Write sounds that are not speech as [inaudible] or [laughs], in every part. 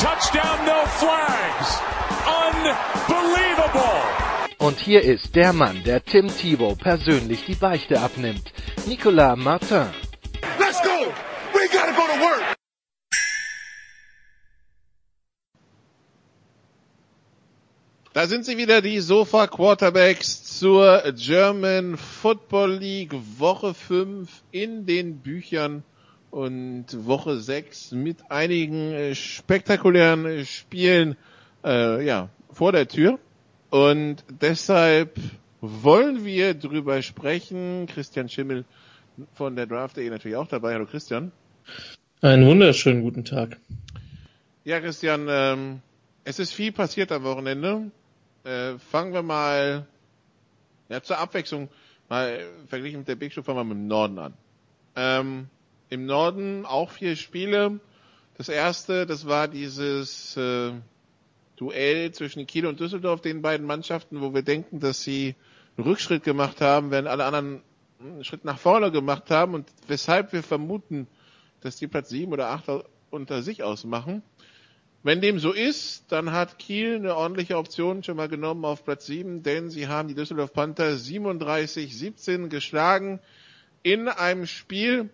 touchdown, no flags. Unbelievable. Und hier ist der Mann, der Tim Thibault persönlich die Beichte abnimmt. Nicolas Martin. Let's go. We gotta go to work. Da sind sie wieder, die Sofa Quarterbacks zur German Football League Woche 5 in den Büchern und Woche 6 mit einigen äh, spektakulären äh, Spielen äh, ja, vor der Tür. Und deshalb wollen wir drüber sprechen. Christian Schimmel von der Draft.de natürlich auch dabei. Hallo Christian. Einen wunderschönen guten Tag. Ja, Christian, ähm, es ist viel passiert am Wochenende. Äh, fangen wir mal ja, zur Abwechslung mal verglichen mit der Big Show fangen wir mit dem Norden an. Ähm, Im Norden auch vier Spiele. Das erste, das war dieses äh, Duell zwischen Kiel und Düsseldorf, den beiden Mannschaften, wo wir denken, dass sie einen Rückschritt gemacht haben, während alle anderen einen Schritt nach vorne gemacht haben und weshalb wir vermuten, dass die Platz sieben oder acht unter sich ausmachen. Wenn dem so ist, dann hat Kiel eine ordentliche Option schon mal genommen auf Platz 7, denn sie haben die Düsseldorf Panther 37-17 geschlagen in einem Spiel,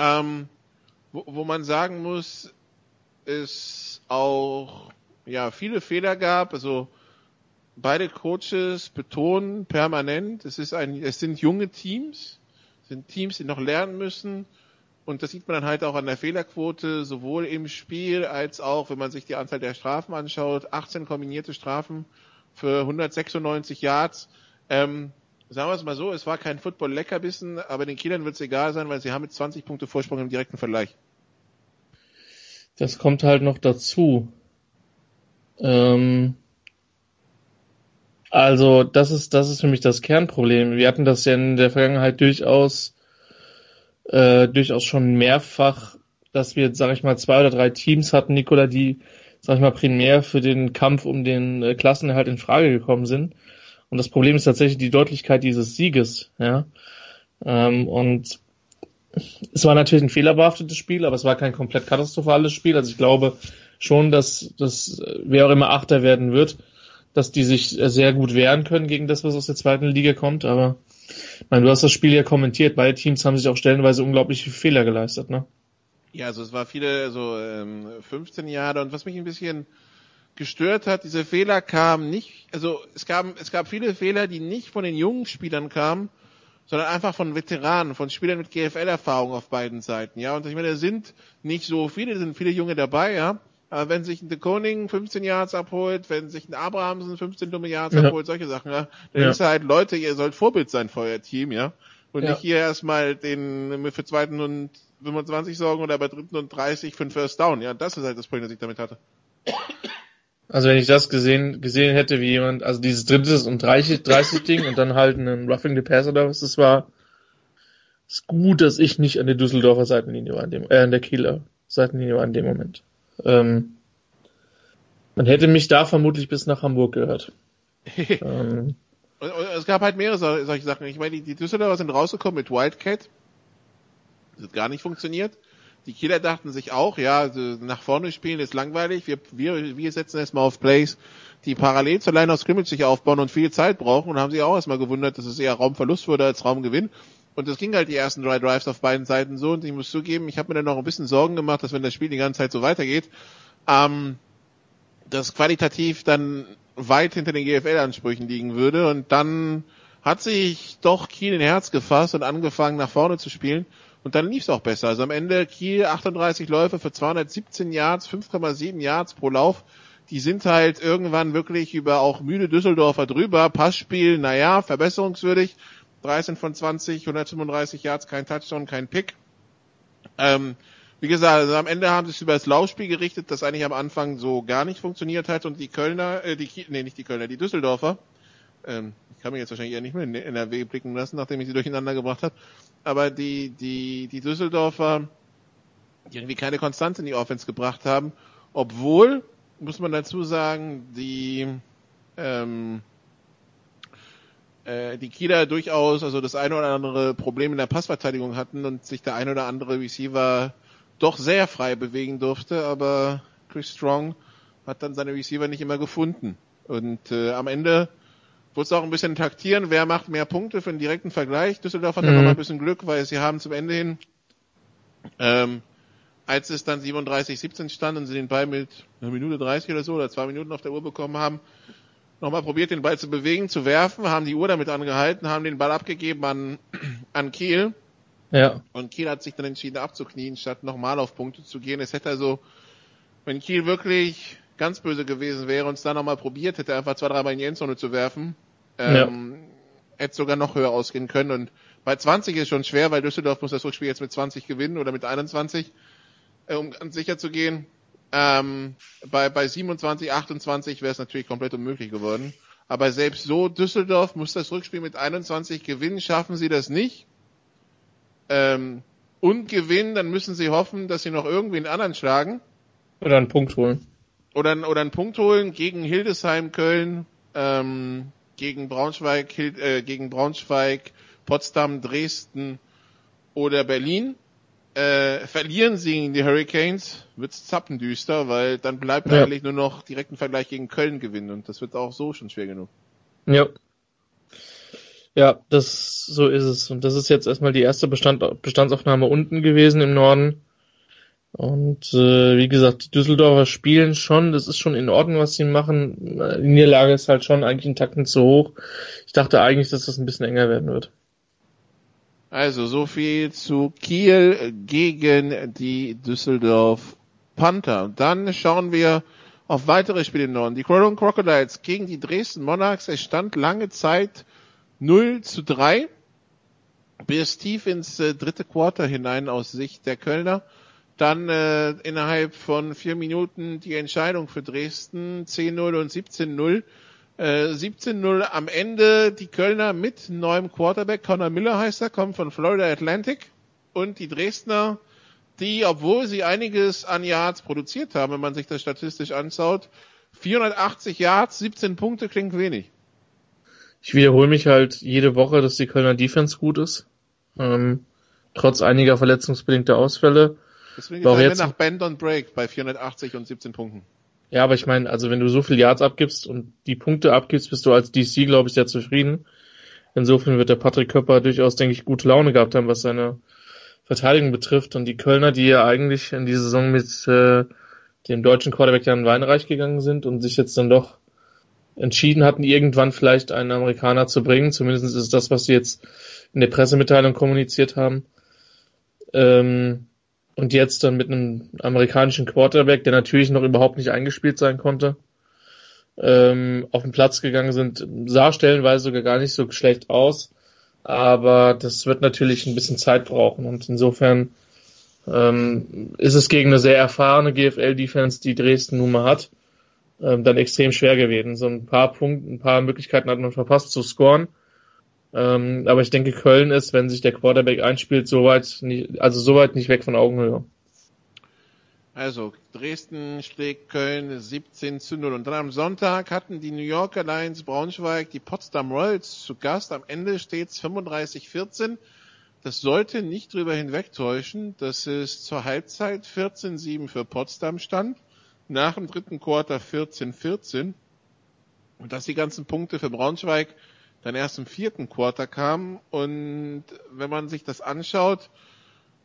ähm, wo, wo man sagen muss, es auch ja viele Fehler gab. Also beide Coaches betonen permanent, es ist ein, es sind junge Teams, sind Teams, die noch lernen müssen. Und das sieht man dann halt auch an der Fehlerquote, sowohl im Spiel als auch, wenn man sich die Anzahl der Strafen anschaut. 18 kombinierte Strafen für 196 Yards. Ähm, sagen wir es mal so, es war kein Football-Leckerbissen, aber den Kielern wird es egal sein, weil sie haben mit 20 Punkte Vorsprung im direkten Vergleich. Das kommt halt noch dazu. Ähm, also, das ist, das ist für mich das Kernproblem. Wir hatten das ja in der Vergangenheit durchaus äh, durchaus schon mehrfach, dass wir, sag ich mal, zwei oder drei Teams hatten, Nikola, die, sag ich mal, primär für den Kampf um den äh, Klassenerhalt in Frage gekommen sind. Und das Problem ist tatsächlich die Deutlichkeit dieses Sieges, ja. Ähm, und es war natürlich ein fehlerbehaftetes Spiel, aber es war kein komplett katastrophales Spiel. Also ich glaube schon, dass, dass wer auch immer Achter werden wird, dass die sich sehr gut wehren können gegen das, was aus der zweiten Liga kommt. Aber ich meine, du hast das Spiel ja kommentiert. Beide Teams haben sich auch stellenweise unglaubliche Fehler geleistet, ne? Ja, also es war viele, so ähm, 15 Jahre und was mich ein bisschen gestört hat, diese Fehler kamen nicht, also es gab, es gab viele Fehler, die nicht von den jungen Spielern kamen, sondern einfach von Veteranen, von Spielern mit GFL-Erfahrung auf beiden Seiten, ja. Und ich meine, da sind nicht so viele, sind viele Junge dabei, ja. Aber wenn sich ein De Koning 15 Yards abholt, wenn sich ein Abrahamsen 15 dumme Yards ja. abholt, solche Sachen, ja, dann ja. ist halt, Leute, ihr sollt Vorbild sein für euer Team, ja. Und ja. nicht hier erstmal den für zweiten und 25 sorgen oder bei dritten und 30 für den First Down. Ja, das ist halt das Problem, das ich damit hatte. Also wenn ich das gesehen, gesehen hätte, wie jemand, also dieses drittes und 30, 30 Ding und dann halt einen Roughing the Pass oder was, das war, ist gut, dass ich nicht an der Düsseldorfer Seitenlinie war, an dem, äh, an der Kieler Seitenlinie war in dem Moment. Ähm, man hätte mich da vermutlich bis nach Hamburg gehört. [laughs] ähm, es gab halt mehrere solche Sachen. Ich meine, die, die Düsseldorfer sind rausgekommen mit Wildcat. Das hat gar nicht funktioniert. Die Kieler dachten sich auch, ja, nach vorne spielen ist langweilig. Wir, wir, wir setzen erstmal auf Plays, die parallel zur Line of Scrimmage sich aufbauen und viel Zeit brauchen und haben sich auch erstmal gewundert, dass es eher Raumverlust wurde als Raumgewinn. Und das ging halt die ersten drei Drives auf beiden Seiten so. Und ich muss zugeben, ich habe mir dann noch ein bisschen Sorgen gemacht, dass wenn das Spiel die ganze Zeit so weitergeht, ähm, das qualitativ dann weit hinter den GFL-Ansprüchen liegen würde. Und dann hat sich doch Kiel in Herz gefasst und angefangen nach vorne zu spielen. Und dann lief es auch besser. Also am Ende Kiel 38 Läufe für 217 Yards, 5,7 Yards pro Lauf. Die sind halt irgendwann wirklich über auch müde Düsseldorfer drüber. Passspiel, naja, verbesserungswürdig. 13 von 20, 135 Yards, kein Touchdown, kein Pick. Ähm, wie gesagt, also am Ende haben sie sich über das Laufspiel gerichtet, das eigentlich am Anfang so gar nicht funktioniert hat und die Kölner, äh, die, nee, nicht die Kölner, die Düsseldorfer, ähm, ich kann mich jetzt wahrscheinlich eher nicht mehr in NRW blicken lassen, nachdem ich sie durcheinander gebracht habe, aber die, die, die Düsseldorfer, die irgendwie keine Konstanz in die Offense gebracht haben, obwohl, muss man dazu sagen, die, ähm, äh, die Kieler durchaus also das eine oder andere Problem in der Passverteidigung hatten und sich der eine oder andere Receiver doch sehr frei bewegen durfte, aber Chris Strong hat dann seine Receiver nicht immer gefunden. Und äh, am Ende wurde es auch ein bisschen taktieren, wer macht mehr Punkte für einen direkten Vergleich. Düsseldorf hat mhm. noch mal ein bisschen Glück, weil sie haben zum Ende hin, ähm, als es dann 37-17 stand und sie den Ball mit einer Minute 30 oder so oder zwei Minuten auf der Uhr bekommen haben, nochmal probiert, den Ball zu bewegen, zu werfen, haben die Uhr damit angehalten, haben den Ball abgegeben an, [clears throat] an Kiel. Ja. Und Kiel hat sich dann entschieden abzuknien, statt nochmal auf Punkte zu gehen. Es hätte also, wenn Kiel wirklich ganz böse gewesen wäre und es dann nochmal probiert hätte, einfach zwei, drei Mal in die Endzone zu werfen, ähm, ja. hätte sogar noch höher ausgehen können. Und bei 20 ist schon schwer, weil Düsseldorf muss das Rückspiel jetzt mit 20 gewinnen oder mit 21, äh, um ganz sicher zu gehen. Ähm, bei, bei 27, 28 wäre es natürlich komplett unmöglich geworden. Aber selbst so, Düsseldorf muss das Rückspiel mit 21 gewinnen, schaffen sie das nicht. Ähm, und gewinnen, dann müssen sie hoffen, dass sie noch irgendwie einen anderen schlagen. Oder einen Punkt holen. Oder, oder einen Punkt holen gegen Hildesheim, Köln, ähm, gegen Braunschweig, äh, gegen Braunschweig, Potsdam, Dresden oder Berlin. Äh, verlieren sie gegen die Hurricanes, wird's zappendüster, weil dann bleibt ja. eigentlich nur noch direkt ein Vergleich gegen Köln gewinnen und das wird auch so schon schwer genug. Ja. Ja, das so ist es. Und das ist jetzt erstmal die erste Bestand, Bestandsaufnahme unten gewesen im Norden. Und äh, wie gesagt, die Düsseldorfer spielen schon, das ist schon in Ordnung, was sie machen. Die Niederlage ist halt schon eigentlich einen Takten zu hoch. Ich dachte eigentlich, dass das ein bisschen enger werden wird. Also so viel zu Kiel gegen die Düsseldorf Panther. Dann schauen wir auf weitere Spiele im Norden. Die Cologne Crocodiles gegen die Dresden Monarchs. Es stand lange Zeit 0 zu 3 bis tief ins äh, dritte Quarter hinein aus Sicht der Kölner. Dann äh, innerhalb von vier Minuten die Entscheidung für Dresden 10-0 und 17-0. 17-0 äh, am Ende die Kölner mit neuem Quarterback, Connor Miller heißt er, kommt von Florida Atlantic und die Dresdner, die, obwohl sie einiges an Yards produziert haben, wenn man sich das statistisch anschaut, 480 Yards, 17 Punkte klingt wenig. Ich wiederhole mich halt jede Woche, dass die Kölner Defense gut ist. Ähm, trotz einiger verletzungsbedingter Ausfälle. Deswegen ist jetzt nach Bend und Break bei 480 und 17 Punkten. Ja, aber ich meine, also wenn du so viel Yards abgibst und die Punkte abgibst, bist du als DC, glaube ich, sehr zufrieden. Insofern wird der Patrick Köpper durchaus, denke ich, gute Laune gehabt haben, was seine Verteidigung betrifft. Und die Kölner, die ja eigentlich in die Saison mit äh, dem deutschen Quarterback Jan Weinreich gegangen sind und sich jetzt dann doch entschieden hatten, irgendwann vielleicht einen Amerikaner zu bringen. Zumindest ist das, was sie jetzt in der Pressemitteilung kommuniziert haben. Ähm, und jetzt dann mit einem amerikanischen Quarterback, der natürlich noch überhaupt nicht eingespielt sein konnte, ähm, auf den Platz gegangen sind, sah stellenweise sogar gar nicht so schlecht aus. Aber das wird natürlich ein bisschen Zeit brauchen und insofern ähm, ist es gegen eine sehr erfahrene GFL-Defense, die Dresden nun mal hat, ähm, dann extrem schwer gewesen. So ein paar Punkte, ein paar Möglichkeiten hat man verpasst zu scoren. Ähm, aber ich denke, Köln ist, wenn sich der Quarterback einspielt, soweit nicht, also soweit nicht weg von Augenhöhe. Also, Dresden schlägt Köln 17 zu 0. Und dann am Sonntag hatten die New Yorker Lions Braunschweig die Potsdam Royals zu Gast. Am Ende steht es 35-14. Das sollte nicht drüber hinwegtäuschen, dass es zur Halbzeit 14-7 für Potsdam stand. Nach dem dritten Quarter 14-14. Und dass die ganzen Punkte für Braunschweig dann erst im vierten Quarter kam. Und wenn man sich das anschaut,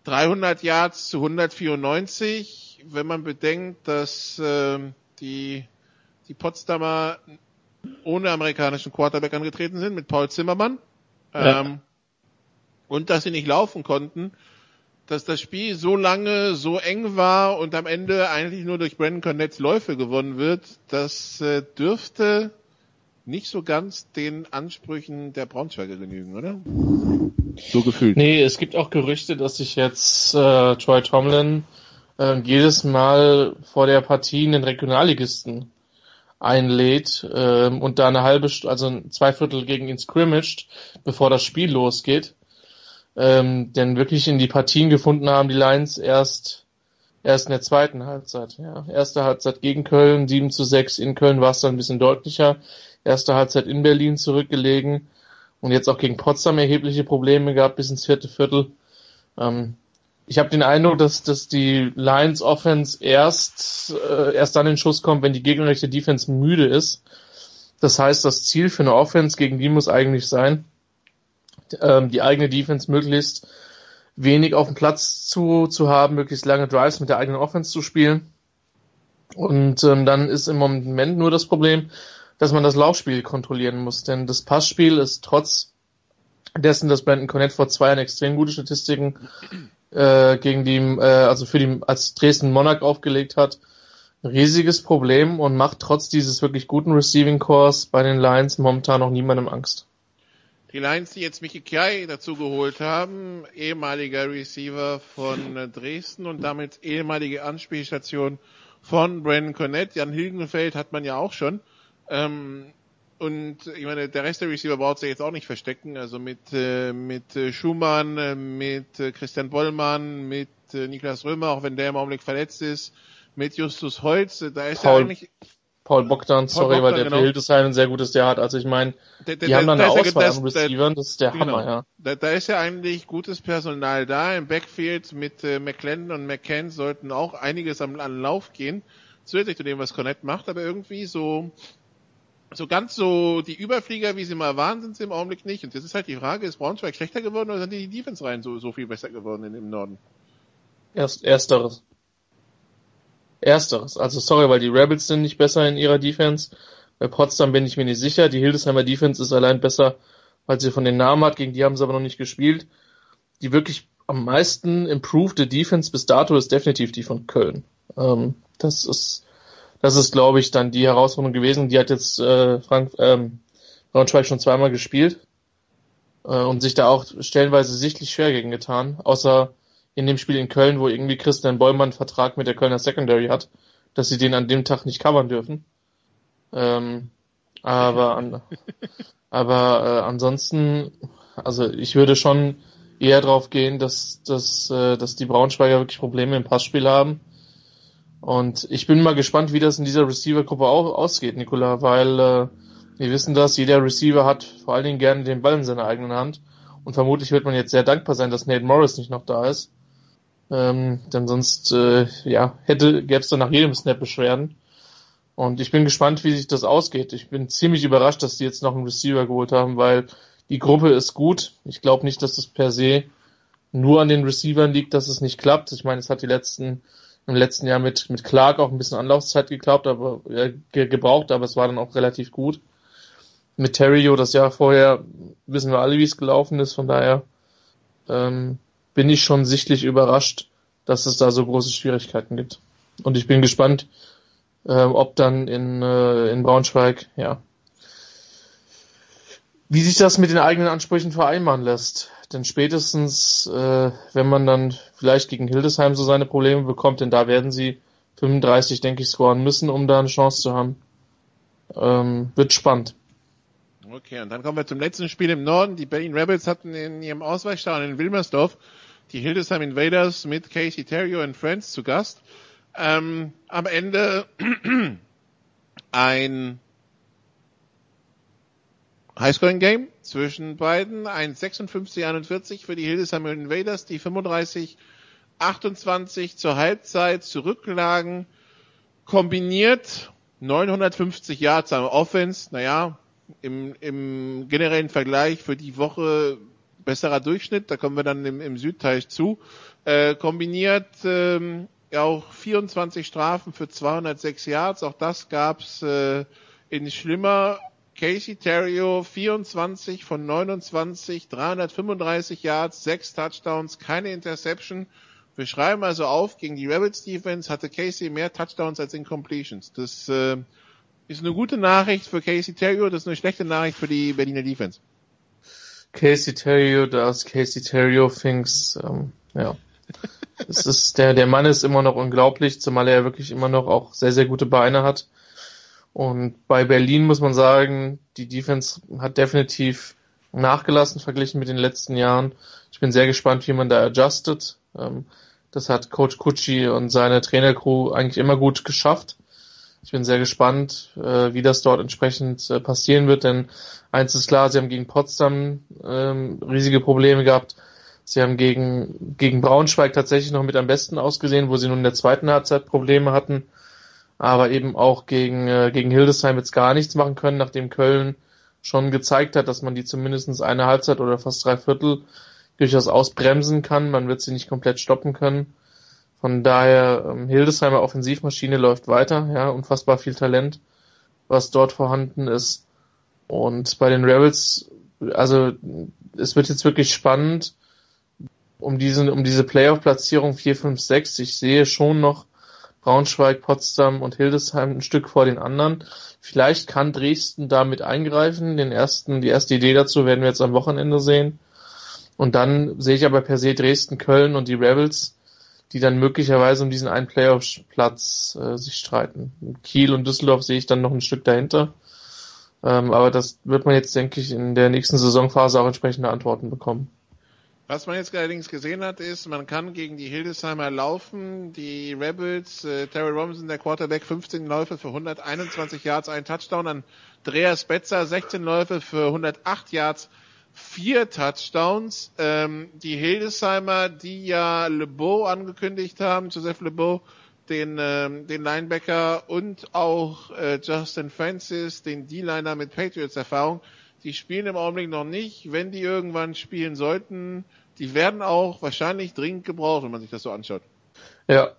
300 Yards zu 194, wenn man bedenkt, dass äh, die, die Potsdamer ohne amerikanischen Quarterback angetreten sind, mit Paul Zimmermann, ja. ähm, und dass sie nicht laufen konnten, dass das Spiel so lange so eng war und am Ende eigentlich nur durch Brandon Cornetts Läufe gewonnen wird, das äh, dürfte nicht so ganz den Ansprüchen der Braunschweiger genügen, oder? So gefühlt. Nee, es gibt auch Gerüchte, dass sich jetzt äh, Troy Tomlin äh, jedes Mal vor der Partie einen Regionalligisten einlädt äh, und da eine halbe, also zwei Viertel gegen ihn scrimmaged, bevor das Spiel losgeht. Ähm, denn wirklich in die Partien gefunden haben die Lions erst erst in der zweiten Halbzeit. Ja. Erste Halbzeit gegen Köln, 7 zu 6. In Köln war es dann ein bisschen deutlicher. Erste Halbzeit in Berlin zurückgelegen und jetzt auch gegen Potsdam erhebliche Probleme gehabt bis ins vierte Viertel. Ähm, ich habe den Eindruck, dass, dass die Lions Offense erst, äh, erst dann in Schuss kommt, wenn die gegnerische Defense müde ist. Das heißt, das Ziel für eine Offense gegen die muss eigentlich sein, ähm, die eigene Defense möglichst wenig auf dem Platz zu, zu haben, möglichst lange Drives mit der eigenen Offense zu spielen. Und ähm, dann ist im Moment nur das Problem, dass man das Laufspiel kontrollieren muss. Denn das Passspiel ist trotz dessen, dass Brandon Cornett vor zwei Jahren extrem gute Statistiken äh, gegen die, äh, also für die, als Dresden Monarch aufgelegt hat, ein riesiges Problem und macht trotz dieses wirklich guten Receiving Cores bei den Lions momentan noch niemandem Angst. Die Lions, die jetzt Mickey Kiai dazu geholt haben, ehemaliger Receiver von Dresden und damit ehemalige Anspielstation von Brandon Cornett. Jan Hilgenfeld hat man ja auch schon. Ähm, und ich meine, der Rest der Receiver braucht sich jetzt auch nicht verstecken. Also mit, äh, mit äh, Schumann, äh, mit äh, Christian Bollmann, mit äh, Niklas Römer, auch wenn der im Augenblick verletzt ist, mit Justus Holz, da ist Paul, ja eigentlich. Paul Bogdan, sorry, Bogdan, weil der genau. für Hildesheim ein sehr gutes Jahr hat. Also ich meine, Der- der- die haben der- dann eine da ist ja- Auswahl das- an der- Receivern, das ist der Genau. Hammer, ja. Da, da ist ja eigentlich gutes Personal da. Im Backfield mit äh, McClendon und McCann sollten auch einiges am, an Lauf gehen. Zusätzlich zu dem, was Cornett macht, aber irgendwie so, so ganz so die Überflieger, wie sie mal waren, sind sie im Augenblick nicht. Und jetzt ist halt die Frage, ist Braunschweig schlechter geworden oder sind die Defense rein so, so viel besser geworden im Norden? Erst, ersteres. Ersteres. Also sorry, weil die Rebels sind nicht besser in ihrer Defense. Bei Potsdam bin ich mir nicht sicher. Die Hildesheimer Defense ist allein besser, weil sie von den Namen hat. Gegen die haben sie aber noch nicht gespielt. Die wirklich am meisten improved Defense bis dato ist definitiv die von Köln. Ähm, das ist, das ist, glaube ich, dann die Herausforderung gewesen. Die hat jetzt äh, Frank ähm, Braunschweig schon zweimal gespielt äh, und sich da auch stellenweise sichtlich schwer gegen getan. Außer in dem Spiel in Köln, wo irgendwie Christian Bollmann einen Vertrag mit der Kölner Secondary hat, dass sie den an dem Tag nicht covern dürfen. Ähm, aber an, [laughs] aber äh, ansonsten, also ich würde schon eher drauf gehen, dass, dass, äh, dass die Braunschweiger wirklich Probleme im Passspiel haben. Und ich bin mal gespannt, wie das in dieser Receiver-Gruppe auch ausgeht, Nicola, weil äh, wir wissen das, jeder Receiver hat vor allen Dingen gerne den Ball in seiner eigenen Hand. Und vermutlich wird man jetzt sehr dankbar sein, dass Nate Morris nicht noch da ist. Ähm, denn sonst, äh, ja, hätte, gäbe es dann nach jedem Snap Beschwerden. Und ich bin gespannt, wie sich das ausgeht. Ich bin ziemlich überrascht, dass die jetzt noch einen Receiver geholt haben, weil die Gruppe ist gut. Ich glaube nicht, dass es per se nur an den Receivern liegt, dass es nicht klappt. Ich meine, es hat die letzten, im letzten Jahr mit, mit Clark auch ein bisschen Anlaufzeit geklappt, aber äh, ge gebraucht, aber es war dann auch relativ gut. Mit Terrio das Jahr vorher wissen wir alle, wie es gelaufen ist, von daher ähm, bin ich schon sichtlich überrascht, dass es da so große Schwierigkeiten gibt. Und ich bin gespannt, ähm, ob dann in, äh, in Braunschweig, ja, wie sich das mit den eigenen Ansprüchen vereinbaren lässt. Denn spätestens, äh, wenn man dann vielleicht gegen Hildesheim so seine Probleme bekommt, denn da werden sie 35, denke ich, scoren müssen, um da eine Chance zu haben. Ähm, wird spannend. Okay, und dann kommen wir zum letzten Spiel im Norden. Die Berlin Rebels hatten in ihrem Ausweichstadion in Wilmersdorf die Hildesheim Invaders mit Casey Terrio and Friends zu Gast. Ähm, am Ende [clears throat] ein Highscoring-Game zwischen beiden, ein 56-41 für die Hildesheim Invaders, die 35 28 zur Halbzeit zurücklagen, kombiniert 950 Yards am Offense, naja, im, im generellen Vergleich für die Woche besserer Durchschnitt, da kommen wir dann im, im Südteil zu, äh, kombiniert ähm, auch 24 Strafen für 206 Yards, auch das gab's äh, in schlimmer. Casey Terrio 24 von 29, 335 Yards, 6 Touchdowns, keine Interception. Wir schreiben also auf, gegen die Rebels Defense hatte Casey mehr Touchdowns als Incompletions. Das äh, ist eine gute Nachricht für Casey Terrio, das ist eine schlechte Nachricht für die Berliner Defense. Casey Terrio does Casey Terrio things, ähm, ja. es ist, der, der Mann ist immer noch unglaublich, zumal er wirklich immer noch auch sehr, sehr gute Beine hat. Und bei Berlin muss man sagen, die Defense hat definitiv nachgelassen verglichen mit den letzten Jahren. Ich bin sehr gespannt, wie man da adjustet. Ähm, das hat Coach Kutschi und seine Trainercrew eigentlich immer gut geschafft. Ich bin sehr gespannt, äh, wie das dort entsprechend äh, passieren wird, denn eins ist klar, sie haben gegen Potsdam ähm, riesige Probleme gehabt. Sie haben gegen, gegen Braunschweig tatsächlich noch mit am besten ausgesehen, wo sie nun in der zweiten Halbzeit Probleme hatten, aber eben auch gegen, äh, gegen Hildesheim jetzt gar nichts machen können, nachdem Köln schon gezeigt hat, dass man die zumindest eine Halbzeit oder fast drei Viertel durchaus ausbremsen kann. Man wird sie nicht komplett stoppen können. Von daher, ähm, Hildesheimer Offensivmaschine läuft weiter, ja, unfassbar viel Talent, was dort vorhanden ist. Und bei den Rebels, also es wird jetzt wirklich spannend um diesen, um diese Playoff-Platzierung 4, 5, 6. Ich sehe schon noch Braunschweig, Potsdam und Hildesheim ein Stück vor den anderen. Vielleicht kann Dresden damit eingreifen. Den ersten, die erste Idee dazu werden wir jetzt am Wochenende sehen. Und dann sehe ich aber per se Dresden, Köln und die Rebels die dann möglicherweise um diesen einen Playoff-Platz äh, sich streiten. Kiel und Düsseldorf sehe ich dann noch ein Stück dahinter. Ähm, aber das wird man jetzt, denke ich, in der nächsten Saisonphase auch entsprechende Antworten bekommen. Was man jetzt allerdings gesehen hat, ist, man kann gegen die Hildesheimer laufen. Die Rebels, äh, Terry Robinson, der Quarterback, 15 Läufe für 121 Yards, ein Touchdown. Andreas Betzer, 16 Läufe für 108 Yards, vier Touchdowns. Ähm, die Hildesheimer, die ja LeBeau angekündigt haben, Joseph LeBeau, den, ähm, den Linebacker und auch äh, Justin Francis, den D-Liner mit Patriots-Erfahrung, die spielen im Augenblick noch nicht. Wenn die irgendwann spielen sollten, die werden auch wahrscheinlich dringend gebraucht, wenn man sich das so anschaut. Ja,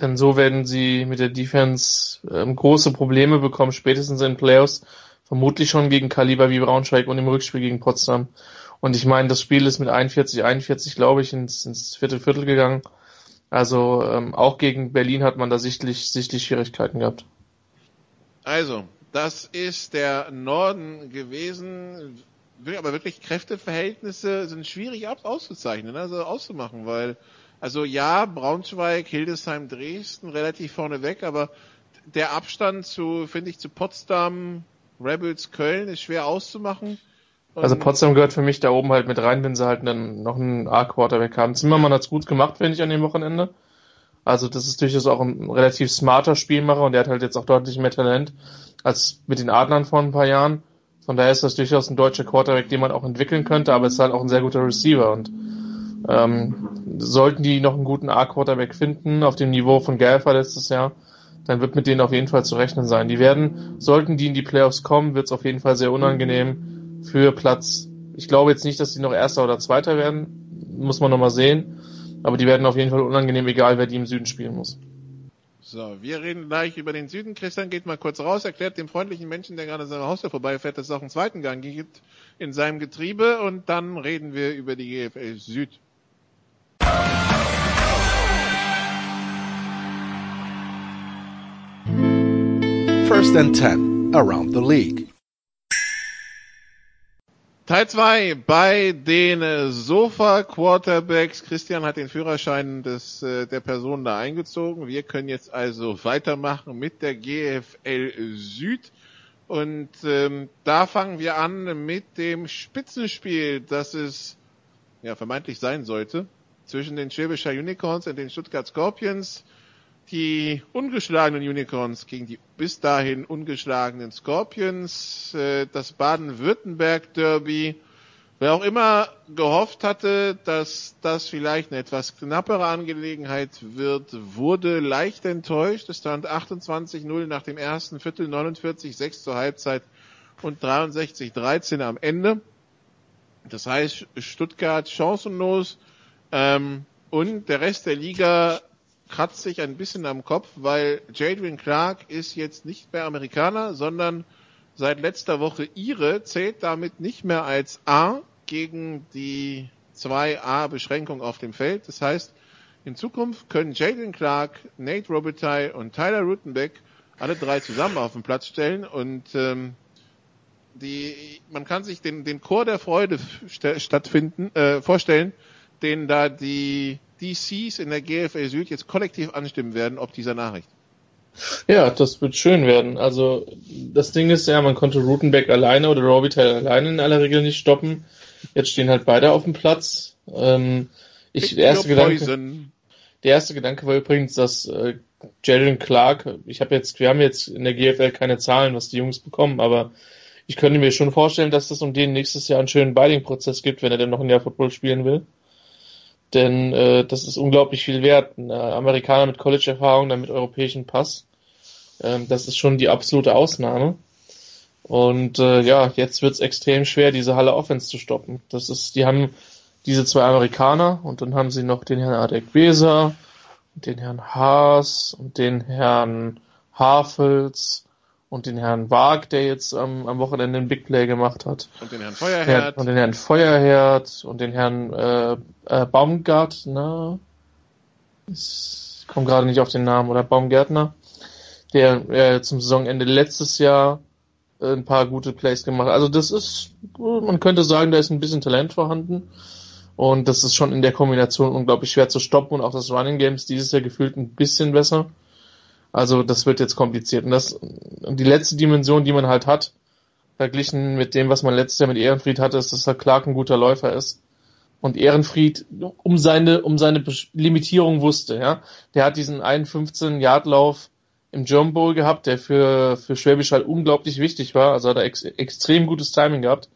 denn so werden sie mit der Defense ähm, große Probleme bekommen, spätestens in Playoffs vermutlich schon gegen Kaliber wie Braunschweig und im Rückspiel gegen Potsdam. Und ich meine, das Spiel ist mit 41, 41, glaube ich, ins, ins vierte Viertel gegangen. Also ähm, auch gegen Berlin hat man da sichtlich, sichtlich Schwierigkeiten gehabt. Also, das ist der Norden gewesen. Aber wirklich Kräfteverhältnisse sind schwierig auszuzeichnen, also auszumachen, weil, also ja, Braunschweig, Hildesheim, Dresden relativ vorne weg, aber der Abstand zu, finde ich, zu Potsdam, Rebels Köln ist schwer auszumachen. also Potsdam gehört für mich da oben halt mit rein, wenn sie halt dann noch einen A-Quarterback haben. Zimmermann hat's gut gemacht, finde ich, an dem Wochenende. Also das ist durchaus auch ein relativ smarter Spielmacher und der hat halt jetzt auch deutlich mehr Talent als mit den Adlern vor ein paar Jahren. Von daher ist das durchaus ein deutscher Quarterback, den man auch entwickeln könnte, aber ist halt auch ein sehr guter Receiver und ähm, sollten die noch einen guten A-Quarterback finden auf dem Niveau von Gelfer letztes Jahr, dann wird mit denen auf jeden Fall zu rechnen sein. Die werden, sollten die in die Playoffs kommen, wird es auf jeden Fall sehr unangenehm für Platz. Ich glaube jetzt nicht, dass die noch Erster oder Zweiter werden, muss man nochmal sehen. Aber die werden auf jeden Fall unangenehm, egal wer die im Süden spielen muss. So, wir reden gleich über den Süden. Christian geht mal kurz raus, erklärt dem freundlichen Menschen, der gerade seine Haustür vorbeifährt, dass es auch einen zweiten Gang gibt in seinem Getriebe und dann reden wir über die GFL Süd. First and 10 around the league. Teil 2 bei den Sofa Quarterbacks. Christian hat den Führerschein des, äh, der Person da eingezogen. Wir können jetzt also weitermachen mit der GFL Süd. Und ähm, da fangen wir an mit dem Spitzenspiel, das es ja vermeintlich sein sollte, zwischen den Schwäbischer Unicorns und den Stuttgart Scorpions die ungeschlagenen Unicorns gegen die bis dahin ungeschlagenen Scorpions, äh, das Baden-Württemberg-Derby. Wer auch immer gehofft hatte, dass das vielleicht eine etwas knappere Angelegenheit wird, wurde leicht enttäuscht. Es stand 28-0 nach dem ersten Viertel, 49-6 zur Halbzeit und 63-13 am Ende. Das heißt, Stuttgart chancenlos ähm, und der Rest der Liga kratzt sich ein bisschen am Kopf, weil Jadwin Clark ist jetzt nicht mehr Amerikaner, sondern seit letzter Woche ihre, zählt damit nicht mehr als A gegen die 2A-Beschränkung auf dem Feld. Das heißt, in Zukunft können Jadwin Clark, Nate Robitaille und Tyler Rutenbeck alle drei zusammen auf den Platz stellen und ähm, die, man kann sich den, den Chor der Freude stattfinden, äh, vorstellen, den da die DCs in der GFL Süd jetzt kollektiv anstimmen werden, ob dieser Nachricht. Ja, das wird schön werden. Also das Ding ist ja, man konnte Rutenbeck alleine oder Robitaille alleine in aller Regel nicht stoppen. Jetzt stehen halt beide auf dem Platz. Ähm, ich, der, erste Gedanke, der erste Gedanke war übrigens, dass äh, Jalen Clark, ich habe jetzt, wir haben jetzt in der GFL keine Zahlen, was die Jungs bekommen, aber ich könnte mir schon vorstellen, dass das um den nächstes Jahr einen schönen Binding-Prozess gibt, wenn er denn noch ein Jahr Football spielen will. Denn äh, das ist unglaublich viel wert. Ein äh, Amerikaner mit College-Erfahrung, dann mit europäischem Pass. Ähm, das ist schon die absolute Ausnahme. Und äh, ja, jetzt wird's extrem schwer, diese Halle Offense zu stoppen. Das ist, die haben diese zwei Amerikaner und dann haben sie noch den Herrn Adek Beser, den Herrn Haas und den Herrn Havels und den Herrn Waag, der jetzt am, am Wochenende den Big Play gemacht hat. Und den Herrn Feuerherd. Und den Herrn Feuerherd und den Herrn äh, äh, Baumgartner. Ich komme gerade nicht auf den Namen, oder Baumgärtner, der äh, zum Saisonende letztes Jahr äh, ein paar gute Plays gemacht. Also das ist, man könnte sagen, da ist ein bisschen Talent vorhanden. Und das ist schon in der Kombination unglaublich schwer zu stoppen und auch das Running Games dieses Jahr gefühlt ein bisschen besser. Also das wird jetzt kompliziert. Und das die letzte Dimension, die man halt hat, verglichen mit dem, was man letztes Jahr mit Ehrenfried hatte, ist, dass er Clark ein guter Läufer ist. Und Ehrenfried um seine, um seine Limitierung wusste, ja. Der hat diesen 51 Yard Lauf im German Bowl gehabt, der für, für Schwäbisch halt unglaublich wichtig war. Also hat er ex extrem gutes Timing gehabt.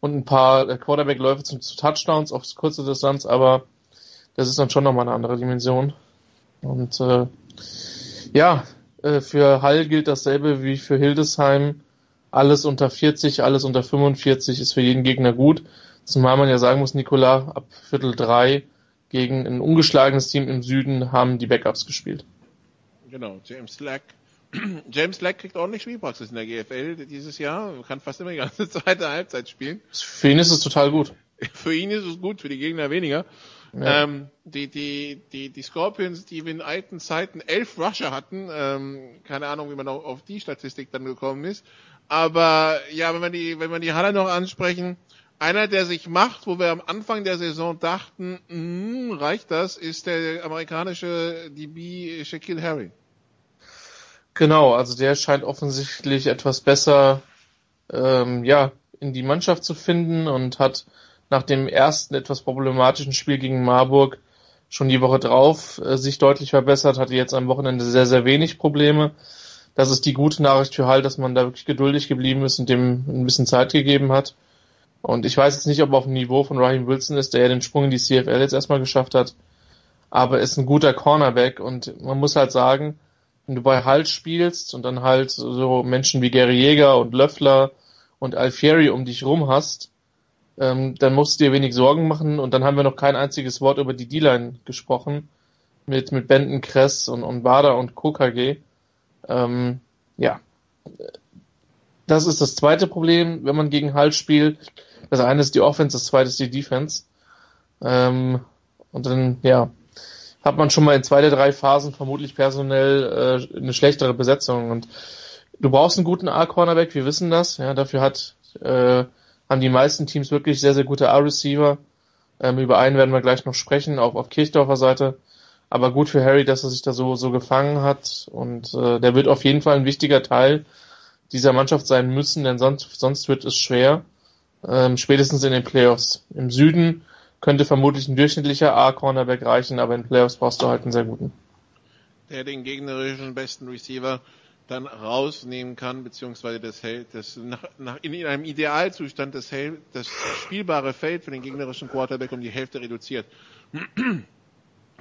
Und ein paar Quarterback-Läufe zu Touchdowns auf kurze Distanz, aber das ist dann schon nochmal eine andere Dimension. Und äh, ja, äh, für Hall gilt dasselbe wie für Hildesheim. Alles unter 40, alles unter 45 ist für jeden Gegner gut. Zumal man ja sagen muss, Nikola, ab Viertel drei gegen ein ungeschlagenes Team im Süden haben die Backups gespielt. Genau, James Slack. [clears throat] James Slack kriegt ordentlich Spielpraxis in der GFL dieses Jahr, kann fast immer die ganze [laughs] zweite Halbzeit spielen. Für ihn ist es total gut. Für ihn ist es gut, für die Gegner weniger. Ja. Ähm, die, die, die, die Scorpions, die in alten Zeiten elf Rusher hatten, ähm, keine Ahnung, wie man auch auf die Statistik dann gekommen ist. Aber ja, wenn wir die, wenn wir die Halle noch ansprechen, einer, der sich macht, wo wir am Anfang der Saison dachten, mh, reicht das, ist der amerikanische DB Shaquille Harry. Genau, also der scheint offensichtlich etwas besser ähm, ja, in die Mannschaft zu finden und hat nach dem ersten etwas problematischen Spiel gegen Marburg schon die Woche drauf äh, sich deutlich verbessert, hatte jetzt am Wochenende sehr, sehr wenig Probleme. Das ist die gute Nachricht für Hall, dass man da wirklich geduldig geblieben ist und dem ein bisschen Zeit gegeben hat. Und ich weiß jetzt nicht, ob er auf dem Niveau von Raheem Wilson ist, der ja den Sprung in die CFL jetzt erstmal geschafft hat. Aber ist ein guter Cornerback und man muss halt sagen, wenn du bei Hall spielst und dann halt so Menschen wie Gary Jäger und Löffler und Alfieri um dich rum hast, ähm, dann musst du dir wenig Sorgen machen. Und dann haben wir noch kein einziges Wort über die D-Line gesprochen. Mit, mit Benton, Kress und, und Bader und KKG. Ähm, ja. Das ist das zweite Problem, wenn man gegen Halt spielt. Das eine ist die Offense, das zweite ist die Defense. Ähm, und dann, ja, hat man schon mal in zwei der drei Phasen vermutlich personell äh, eine schlechtere Besetzung. Und du brauchst einen guten A-Cornerback, wir wissen das. Ja, dafür hat äh, haben die meisten Teams wirklich sehr, sehr gute R-Receiver. Ähm, über einen werden wir gleich noch sprechen, auch auf Kirchdorfer Seite. Aber gut für Harry, dass er sich da so, so gefangen hat. Und äh, der wird auf jeden Fall ein wichtiger Teil dieser Mannschaft sein müssen, denn sonst, sonst wird es schwer. Ähm, spätestens in den Playoffs. Im Süden könnte vermutlich ein durchschnittlicher A-Cornerback reichen, aber in Playoffs brauchst du halt einen sehr guten. Der den gegnerischen besten Receiver dann rausnehmen kann, beziehungsweise das, das nach, nach, in, in einem Idealzustand das, das spielbare Feld für den gegnerischen Quarterback um die Hälfte reduziert. [clears throat]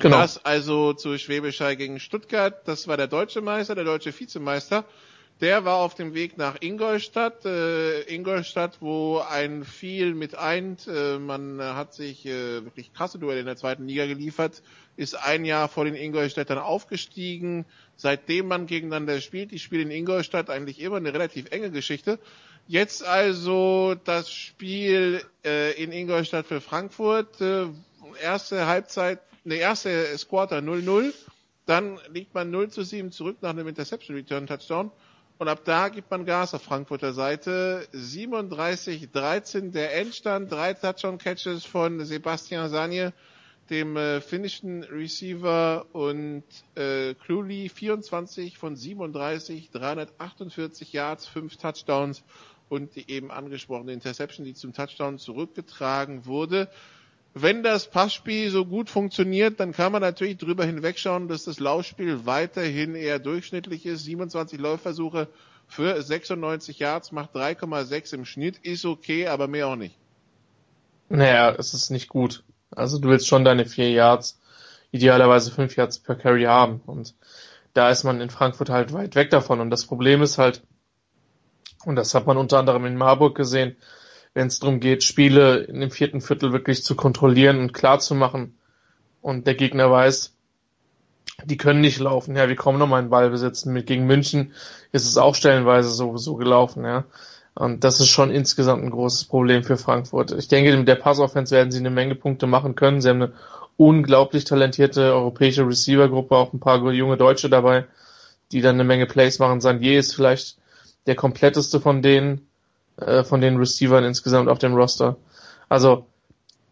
Genau. Das also zu Schwäbischei gegen Stuttgart. Das war der deutsche Meister, der deutsche Vizemeister. Der war auf dem Weg nach Ingolstadt. Äh, Ingolstadt, wo ein viel mit eint. Äh, man hat sich äh, wirklich krasse Duelle in der zweiten Liga geliefert. Ist ein Jahr vor den Ingolstädtern aufgestiegen. Seitdem man gegeneinander spielt, die Spiele in Ingolstadt eigentlich immer eine relativ enge Geschichte. Jetzt also das Spiel äh, in Ingolstadt für Frankfurt. Äh, erste Halbzeit, ne, erste Quarter 0-0. Dann liegt man 0 zu 7 zurück nach einem Interception Return Touchdown. Und ab da gibt man Gas auf Frankfurter Seite. 37-13 der Endstand, drei Touchdown-Catches von Sebastian Sanje, dem äh, finnischen Receiver und äh, Cluley 24 von 37, 348 Yards, 5 Touchdowns und die eben angesprochene Interception, die zum Touchdown zurückgetragen wurde. Wenn das Passspiel so gut funktioniert, dann kann man natürlich drüber hinwegschauen, dass das Laufspiel weiterhin eher durchschnittlich ist. 27 Läufversuche für 96 Yards macht 3,6 im Schnitt, ist okay, aber mehr auch nicht. Naja, es ist nicht gut. Also du willst schon deine vier Yards, idealerweise fünf Yards per Carry haben. Und da ist man in Frankfurt halt weit weg davon. Und das Problem ist halt, und das hat man unter anderem in Marburg gesehen, wenn es darum geht, Spiele in dem vierten Viertel wirklich zu kontrollieren und klar zu machen. Und der Gegner weiß, die können nicht laufen. Ja, wir kommen nochmal in Ball besitzen. Mit gegen München ist es auch stellenweise so, so gelaufen, ja. Und das ist schon insgesamt ein großes Problem für Frankfurt. Ich denke, mit der Passoffense werden sie eine Menge Punkte machen können. Sie haben eine unglaublich talentierte europäische Receiver-Gruppe, auch ein paar junge Deutsche dabei, die dann eine Menge Plays machen. Sandier ist vielleicht der kompletteste von denen, äh, von den Receivern insgesamt auf dem Roster. Also,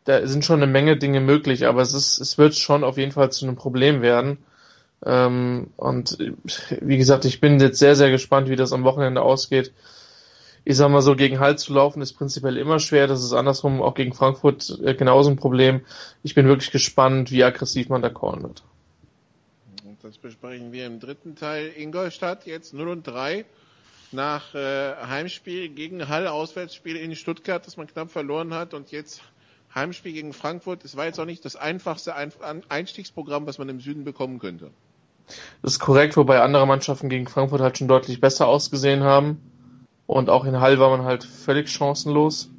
da sind schon eine Menge Dinge möglich, aber es ist, es wird schon auf jeden Fall zu einem Problem werden. Ähm, und wie gesagt, ich bin jetzt sehr, sehr gespannt, wie das am Wochenende ausgeht ich sag mal so, gegen Halt zu laufen ist prinzipiell immer schwer. Das ist andersrum auch gegen Frankfurt äh, genauso ein Problem. Ich bin wirklich gespannt, wie aggressiv man da callen wird. Das besprechen wir im dritten Teil. Ingolstadt jetzt 0 und 3 nach äh, Heimspiel gegen Hall, Auswärtsspiel in Stuttgart, das man knapp verloren hat und jetzt Heimspiel gegen Frankfurt. Es war jetzt auch nicht das einfachste Einstiegsprogramm, was man im Süden bekommen könnte. Das ist korrekt, wobei andere Mannschaften gegen Frankfurt halt schon deutlich besser ausgesehen haben. Und auch in Hall war man halt völlig chancenlos.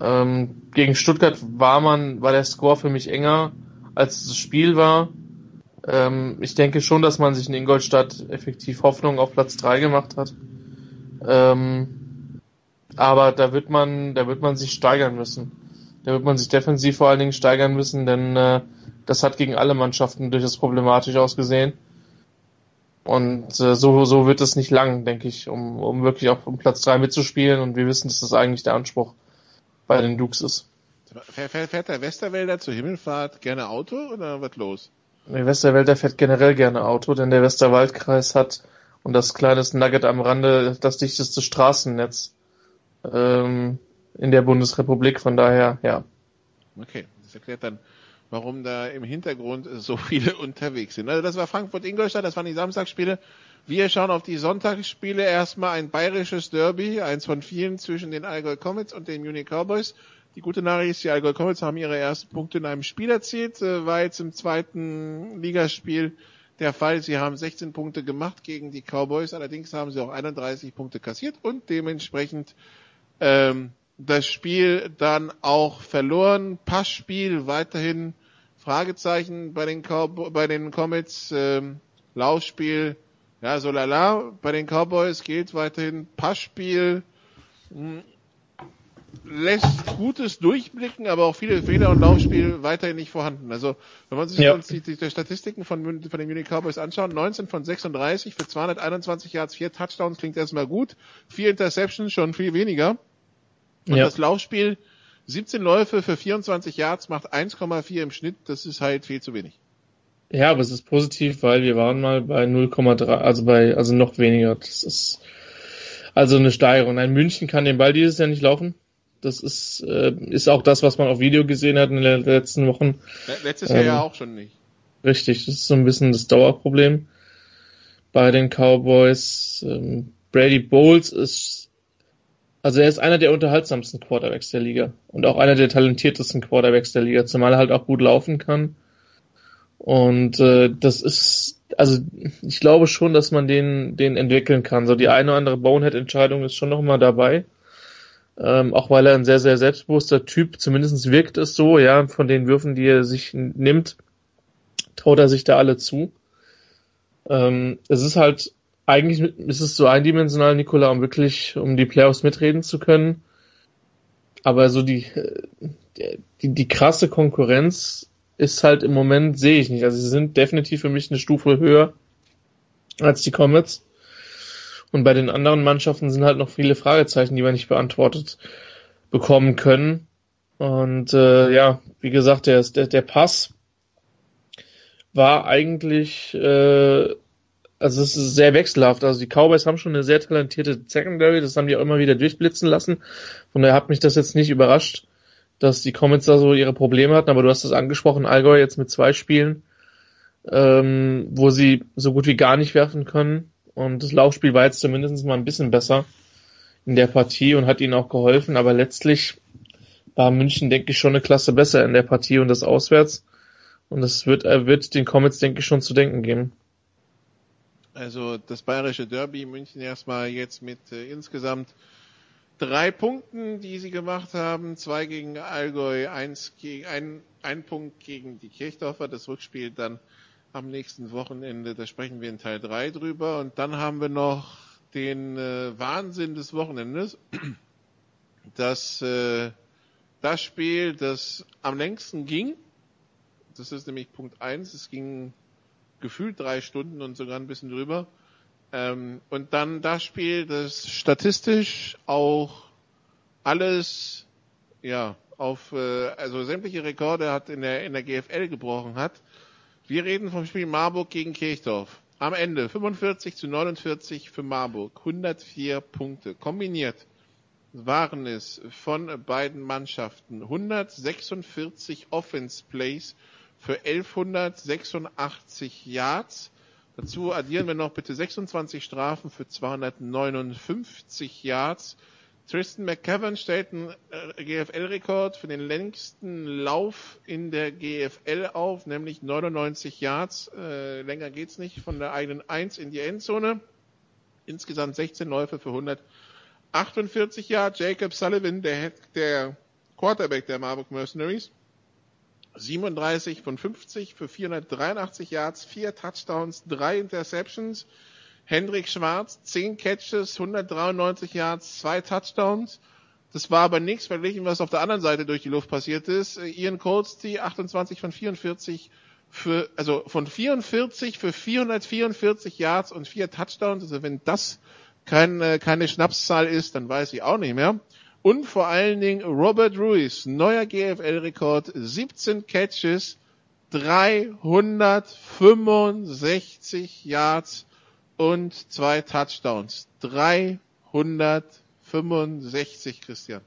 Ähm, gegen Stuttgart war man, war der Score für mich enger, als das Spiel war. Ähm, ich denke schon, dass man sich in Ingolstadt effektiv Hoffnung auf Platz 3 gemacht hat. Ähm, aber da wird man, da wird man sich steigern müssen. Da wird man sich defensiv vor allen Dingen steigern müssen, denn äh, das hat gegen alle Mannschaften durchaus problematisch ausgesehen. Und äh, so, so wird es nicht lang, denke ich, um, um wirklich auch um Platz drei mitzuspielen. Und wir wissen, dass das eigentlich der Anspruch bei den Dukes ist. Fährt, fährt der Westerwälder zur Himmelfahrt gerne Auto oder was los? Der Westerwälder fährt generell gerne Auto, denn der Westerwaldkreis hat, und das kleines Nugget am Rande, das dichteste Straßennetz ähm, in der Bundesrepublik. Von daher, ja. Okay, das erklärt dann warum da im Hintergrund so [laughs] viele unterwegs sind. Also das war Frankfurt-Ingolstadt, das waren die Samstagsspiele. Wir schauen auf die Sonntagsspiele. Erstmal ein bayerisches Derby, eins von vielen zwischen den Allgäu Comets und den Munich Cowboys. Die gute Nachricht ist, die Allgäu Comets haben ihre ersten Punkte in einem Spiel erzielt, äh, war jetzt im zweiten Ligaspiel der Fall. Sie haben 16 Punkte gemacht gegen die Cowboys, allerdings haben sie auch 31 Punkte kassiert und dementsprechend ähm, das Spiel dann auch verloren. Passspiel weiterhin Fragezeichen bei den Cow bei den Comets. Ähm, Laufspiel, ja, so lala. Bei den Cowboys gilt weiterhin Passspiel. Mh, hm, lässt Gutes durchblicken, aber auch viele Fehler und Laufspiel weiterhin nicht vorhanden. Also wenn man sich ja. die, die, Statistiken von, von den Munich Cowboys anschaut, 19 von 36 für 221 Yards, vier Touchdowns klingt erstmal gut, vier Interceptions schon viel weniger. Und ja. das Laufspiel, 17 Läufe für 24 Yards macht 1,4 im Schnitt. Das ist halt viel zu wenig. Ja, aber es ist positiv, weil wir waren mal bei 0,3, also bei, also noch weniger. Das ist also eine Steigerung. Ein München kann den Ball dieses Jahr nicht laufen. Das ist, äh, ist auch das, was man auf Video gesehen hat in den letzten Wochen. Letztes Jahr ähm, ja auch schon nicht. Richtig, das ist so ein bisschen das Dauerproblem bei den Cowboys. Ähm, Brady Bowles ist also er ist einer der unterhaltsamsten Quarterbacks der Liga und auch einer der talentiertesten Quarterbacks der Liga, zumal er halt auch gut laufen kann. Und äh, das ist, also ich glaube schon, dass man den, den entwickeln kann. So die eine oder andere Bonehead-Entscheidung ist schon noch mal dabei. Ähm, auch weil er ein sehr, sehr selbstbewusster Typ, zumindest wirkt es so, ja, von den Würfen, die er sich nimmt, traut er sich da alle zu. Ähm, es ist halt eigentlich ist es so eindimensional, Nikola, um wirklich um die Playoffs mitreden zu können. Aber so die, die, die krasse Konkurrenz ist halt im Moment, sehe ich nicht. Also sie sind definitiv für mich eine Stufe höher als die Comets. Und bei den anderen Mannschaften sind halt noch viele Fragezeichen, die wir nicht beantwortet bekommen können. Und äh, ja, wie gesagt, der, der, der Pass war eigentlich, äh, also es ist sehr wechselhaft. Also die Cowboys haben schon eine sehr talentierte Secondary, das haben die auch immer wieder durchblitzen lassen. Von daher hat mich das jetzt nicht überrascht, dass die Comets da so ihre Probleme hatten, aber du hast das angesprochen, Allgäu jetzt mit zwei Spielen, ähm, wo sie so gut wie gar nicht werfen können. Und das Laufspiel war jetzt zumindest mal ein bisschen besser in der Partie und hat ihnen auch geholfen, aber letztlich war München, denke ich, schon eine Klasse besser in der Partie und das auswärts. Und das wird, er wird den Comets, denke ich, schon zu denken geben. Also das bayerische Derby München erstmal jetzt mit äh, insgesamt drei Punkten, die sie gemacht haben. Zwei gegen Allgäu, eins gegen, ein, ein Punkt gegen die Kirchdorfer. Das Rückspiel dann am nächsten Wochenende. Da sprechen wir in Teil drei drüber. Und dann haben wir noch den äh, Wahnsinn des Wochenendes. Das, äh, das Spiel, das am längsten ging. Das ist nämlich Punkt eins. Es ging gefühlt drei Stunden und sogar ein bisschen drüber. Ähm, und dann das Spiel, das statistisch auch alles, ja, auf, äh, also sämtliche Rekorde hat in der, in der GFL gebrochen hat. Wir reden vom Spiel Marburg gegen Kirchdorf. Am Ende 45 zu 49 für Marburg. 104 Punkte. Kombiniert waren es von beiden Mannschaften 146 Offense Plays für 1186 Yards. Dazu addieren wir noch bitte 26 Strafen für 259 Yards. Tristan McKevin stellt einen äh, GFL-Rekord für den längsten Lauf in der GFL auf, nämlich 99 Yards. Äh, länger geht's nicht von der eigenen 1 in die Endzone. Insgesamt 16 Läufe für 148 Yards. Jacob Sullivan, der, der Quarterback der Marburg Mercenaries, 37 von 50 für 483 Yards, 4 Touchdowns, 3 Interceptions. Hendrik Schwarz, 10 Catches, 193 Yards, 2 Touchdowns. Das war aber nichts verglichen, was auf der anderen Seite durch die Luft passiert ist. Ian Colsty, 28 von 44 für, also von 44 für 444 Yards und 4 Touchdowns. Also wenn das keine, keine Schnapszahl ist, dann weiß ich auch nicht mehr. Und vor allen Dingen Robert Ruiz, neuer GFL-Rekord, 17 Catches, 365 Yards und zwei Touchdowns. 365, Christian.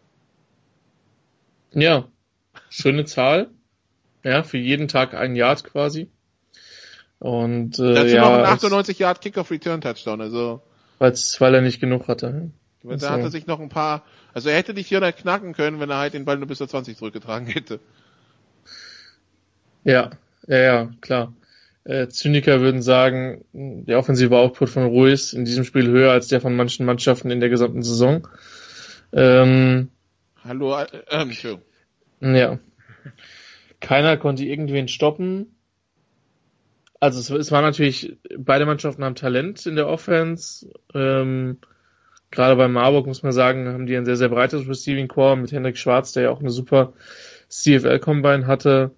Ja, schöne Zahl. Ja, für jeden Tag ein Yard quasi. Und äh, Dazu ja, noch ein 98 Yard Kickoff Return Touchdown, also weil er nicht genug hatte. Da so. hat er sich noch ein paar also er hätte die 400 knacken können, wenn er halt den Ball nur bis zur 20 zurückgetragen hätte. Ja, ja, ja, klar. Äh, Zyniker würden sagen, der offensive Output von Ruiz in diesem Spiel höher als der von manchen Mannschaften in der gesamten Saison. Ähm, Hallo, äh, ähm, Entschuldigung. Ja. Keiner konnte irgendwen stoppen. Also es, es war natürlich, beide Mannschaften haben Talent in der Offense. Ähm, gerade bei Marburg muss man sagen, haben die ein sehr, sehr breites Receiving Core mit Hendrik Schwarz, der ja auch eine super CFL-Combine hatte,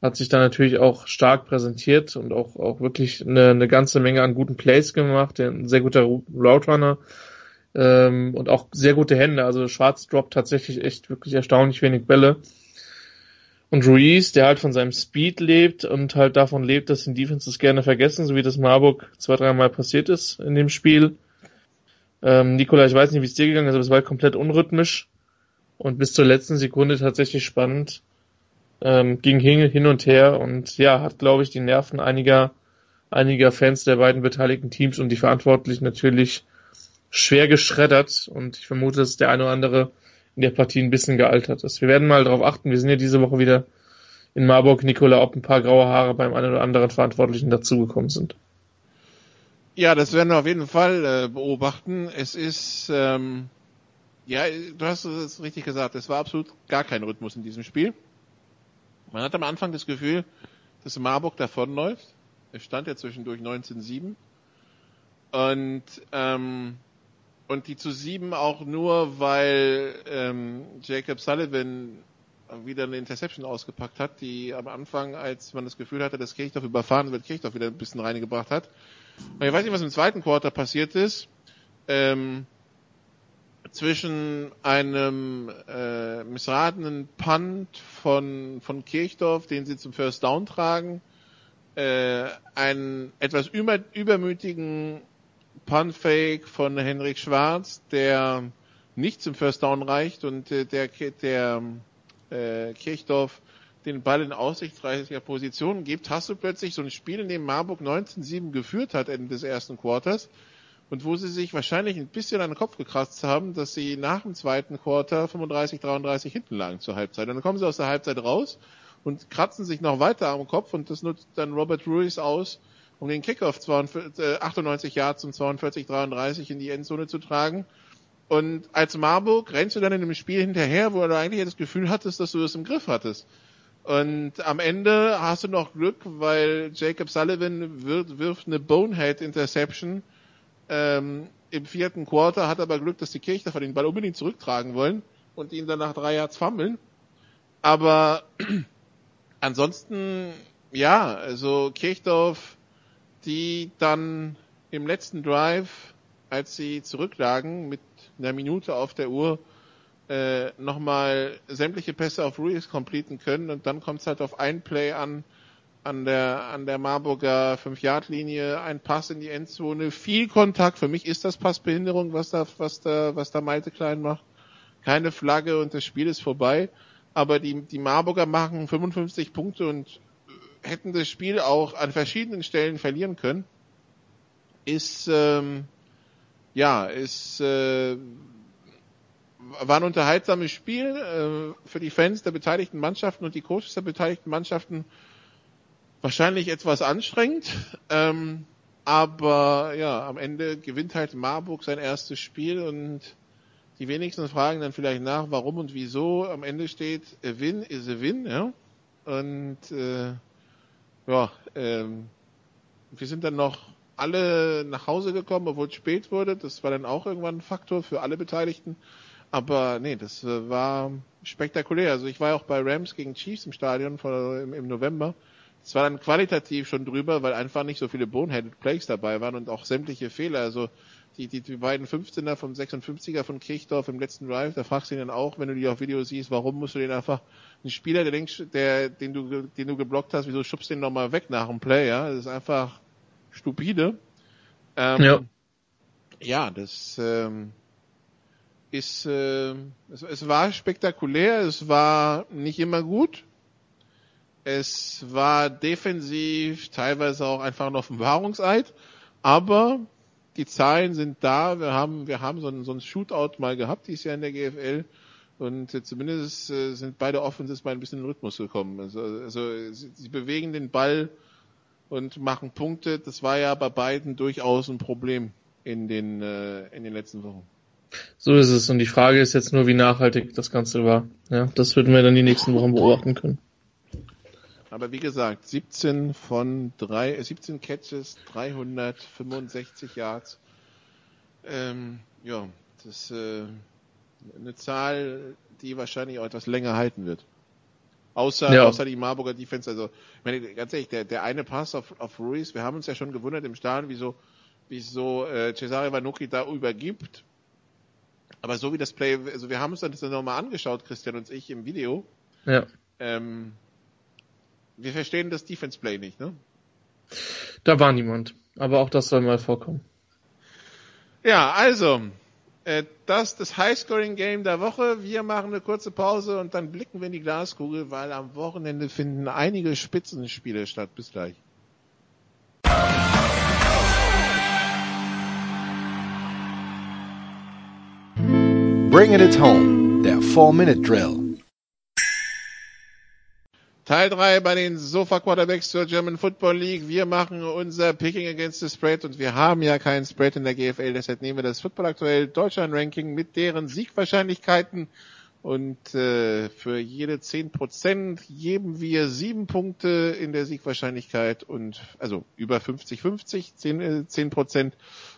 hat sich da natürlich auch stark präsentiert und auch, auch wirklich eine, eine ganze Menge an guten Plays gemacht, ein sehr guter Route Runner ähm, und auch sehr gute Hände. Also Schwarz droppt tatsächlich echt wirklich erstaunlich wenig Bälle. Und Ruiz, der halt von seinem Speed lebt und halt davon lebt, dass die Defenses gerne vergessen, so wie das Marburg zwei, dreimal passiert ist in dem Spiel, ähm, Nikola, ich weiß nicht, wie es dir gegangen ist, aber es war komplett unrhythmisch und bis zur letzten Sekunde tatsächlich spannend. Ähm, ging hin, hin und her und ja, hat, glaube ich, die Nerven einiger, einiger Fans der beiden beteiligten Teams und die Verantwortlichen natürlich schwer geschreddert und ich vermute, dass der eine oder andere in der Partie ein bisschen gealtert ist. Wir werden mal darauf achten, wir sind ja diese Woche wieder in Marburg, Nikola, ob ein paar graue Haare beim einen oder anderen Verantwortlichen dazugekommen sind. Ja, das werden wir auf jeden Fall äh, beobachten. Es ist, ähm, ja, du hast es richtig gesagt, es war absolut gar kein Rhythmus in diesem Spiel. Man hat am Anfang das Gefühl, dass Marburg davonläuft. Es stand ja zwischendurch 19-7. Und, ähm, und die zu sieben auch nur, weil ähm, Jacob Sullivan wieder eine Interception ausgepackt hat, die am Anfang, als man das Gefühl hatte, dass Kirchdorf überfahren wird, Kirchdorf wieder ein bisschen reingebracht hat. Ich weiß nicht, was im zweiten Quarter passiert ist. Ähm, zwischen einem äh, missratenen Punt von, von Kirchdorf, den sie zum First Down tragen, äh, einen etwas über, übermütigen Punt-Fake von Henrik Schwarz, der nicht zum First Down reicht und äh, der, der äh, Kirchdorf den Ball in aussichtsreicher Position gibt, hast du plötzlich so ein Spiel, in dem Marburg 19-7 geführt hat Ende des ersten Quarters und wo sie sich wahrscheinlich ein bisschen an den Kopf gekratzt haben, dass sie nach dem zweiten Quarter 35-33 hinten lagen zur Halbzeit. Und dann kommen sie aus der Halbzeit raus und kratzen sich noch weiter am Kopf und das nutzt dann Robert Ruiz aus, um den Kickoff 42, 98 Yards zum 42-33 in die Endzone zu tragen. Und als Marburg rennst du dann in dem Spiel hinterher, wo du eigentlich das Gefühl hattest, dass du es im Griff hattest. Und am Ende hast du noch Glück, weil Jacob Sullivan wirft, wirft eine Bonehead Interception ähm, im vierten Quarter, hat aber Glück, dass die Kirchdorfer den Ball unbedingt zurücktragen wollen und ihn dann nach drei Yards fummeln. Aber [clears throat] ansonsten, ja, also Kirchdorf, die dann im letzten Drive, als sie zurücklagen mit einer Minute auf der Uhr, äh, nochmal sämtliche Pässe auf Ruiz completen können und dann kommt es halt auf ein Play an, an der, an der Marburger 5-Yard-Linie, ein Pass in die Endzone, viel Kontakt. Für mich ist das Passbehinderung, was da, was da, was da Malte Klein macht. Keine Flagge und das Spiel ist vorbei. Aber die, die Marburger machen 55 Punkte und hätten das Spiel auch an verschiedenen Stellen verlieren können. Ist, ähm, ja, ist, äh, war ein unterhaltsames Spiel äh, für die Fans der beteiligten Mannschaften und die Coaches der beteiligten Mannschaften wahrscheinlich etwas anstrengend. Ähm, aber ja, am Ende gewinnt halt Marburg sein erstes Spiel und die wenigsten fragen dann vielleicht nach, warum und wieso. Am Ende steht, a win is a win, ja. Und äh, ja, ähm, wir sind dann noch alle nach Hause gekommen, obwohl es spät wurde. Das war dann auch irgendwann ein Faktor für alle Beteiligten. Aber nee, das äh, war spektakulär. Also ich war auch bei Rams gegen Chiefs im Stadion von, im, im November. Es war dann qualitativ schon drüber, weil einfach nicht so viele Boneheaded Plays dabei waren und auch sämtliche Fehler. Also die, die, die beiden 15er vom 56er von Kirchdorf im letzten Drive, da fragst du ihn dann auch, wenn du die auf Video siehst, warum musst du den einfach, ein Spieler, der denkst, der, den du, den du geblockt hast, wieso schubst du den nochmal weg nach dem Play, ja? Das ist einfach stupide. Ähm, Ja. ja, das ähm, ist, äh, es, es war spektakulär, es war nicht immer gut. Es war defensiv, teilweise auch einfach ein Offenbarungseid, aber die Zahlen sind da. Wir haben, wir haben so ein, so ein Shootout mal gehabt dieses Jahr in der GFL und äh, zumindest äh, sind beide Offenses mal ein bisschen in den Rhythmus gekommen. Also, also sie, sie bewegen den Ball und machen Punkte. Das war ja bei beiden durchaus ein Problem in den, äh, in den letzten Wochen. So ist es. Und die Frage ist jetzt nur, wie nachhaltig das Ganze war. Ja, das würden wir dann die nächsten Wochen beobachten können. Aber wie gesagt, 17 von drei, äh, 17 Catches, 365 Yards. Ähm, ja, das ist äh, eine Zahl, die wahrscheinlich auch etwas länger halten wird. Außer, Ja. außer die Marburger Defense. Also, ich meine, ganz ehrlich, der, der eine Pass auf, auf Ruiz, wir haben uns ja schon gewundert im Stadion, wieso, wieso äh, Cesare Vanucci da übergibt. Aber so wie das Play, also wir haben uns das dann nochmal angeschaut, Christian und ich im Video. Ja. Ähm, wir verstehen das Defense Play nicht, ne? Da war niemand. Aber auch das soll mal vorkommen. Ja, also, äh, das das Highscoring-Game der Woche. Wir machen eine kurze Pause und dann blicken wir in die Glaskugel, weil am Wochenende finden einige Spitzenspiele statt. Bis gleich. Bringing it home, der 4-Minute-Drill. Teil 3 bei den Sofa Quarterbacks zur German Football League. Wir machen unser Picking against the Spread und wir haben ja keinen Spread in der GFL, deshalb nehmen wir das Football aktuell Deutschland Ranking mit deren Siegwahrscheinlichkeiten und äh, für jede 10% geben wir sieben Punkte in der Siegwahrscheinlichkeit und also über 50-50, 10, äh, 10%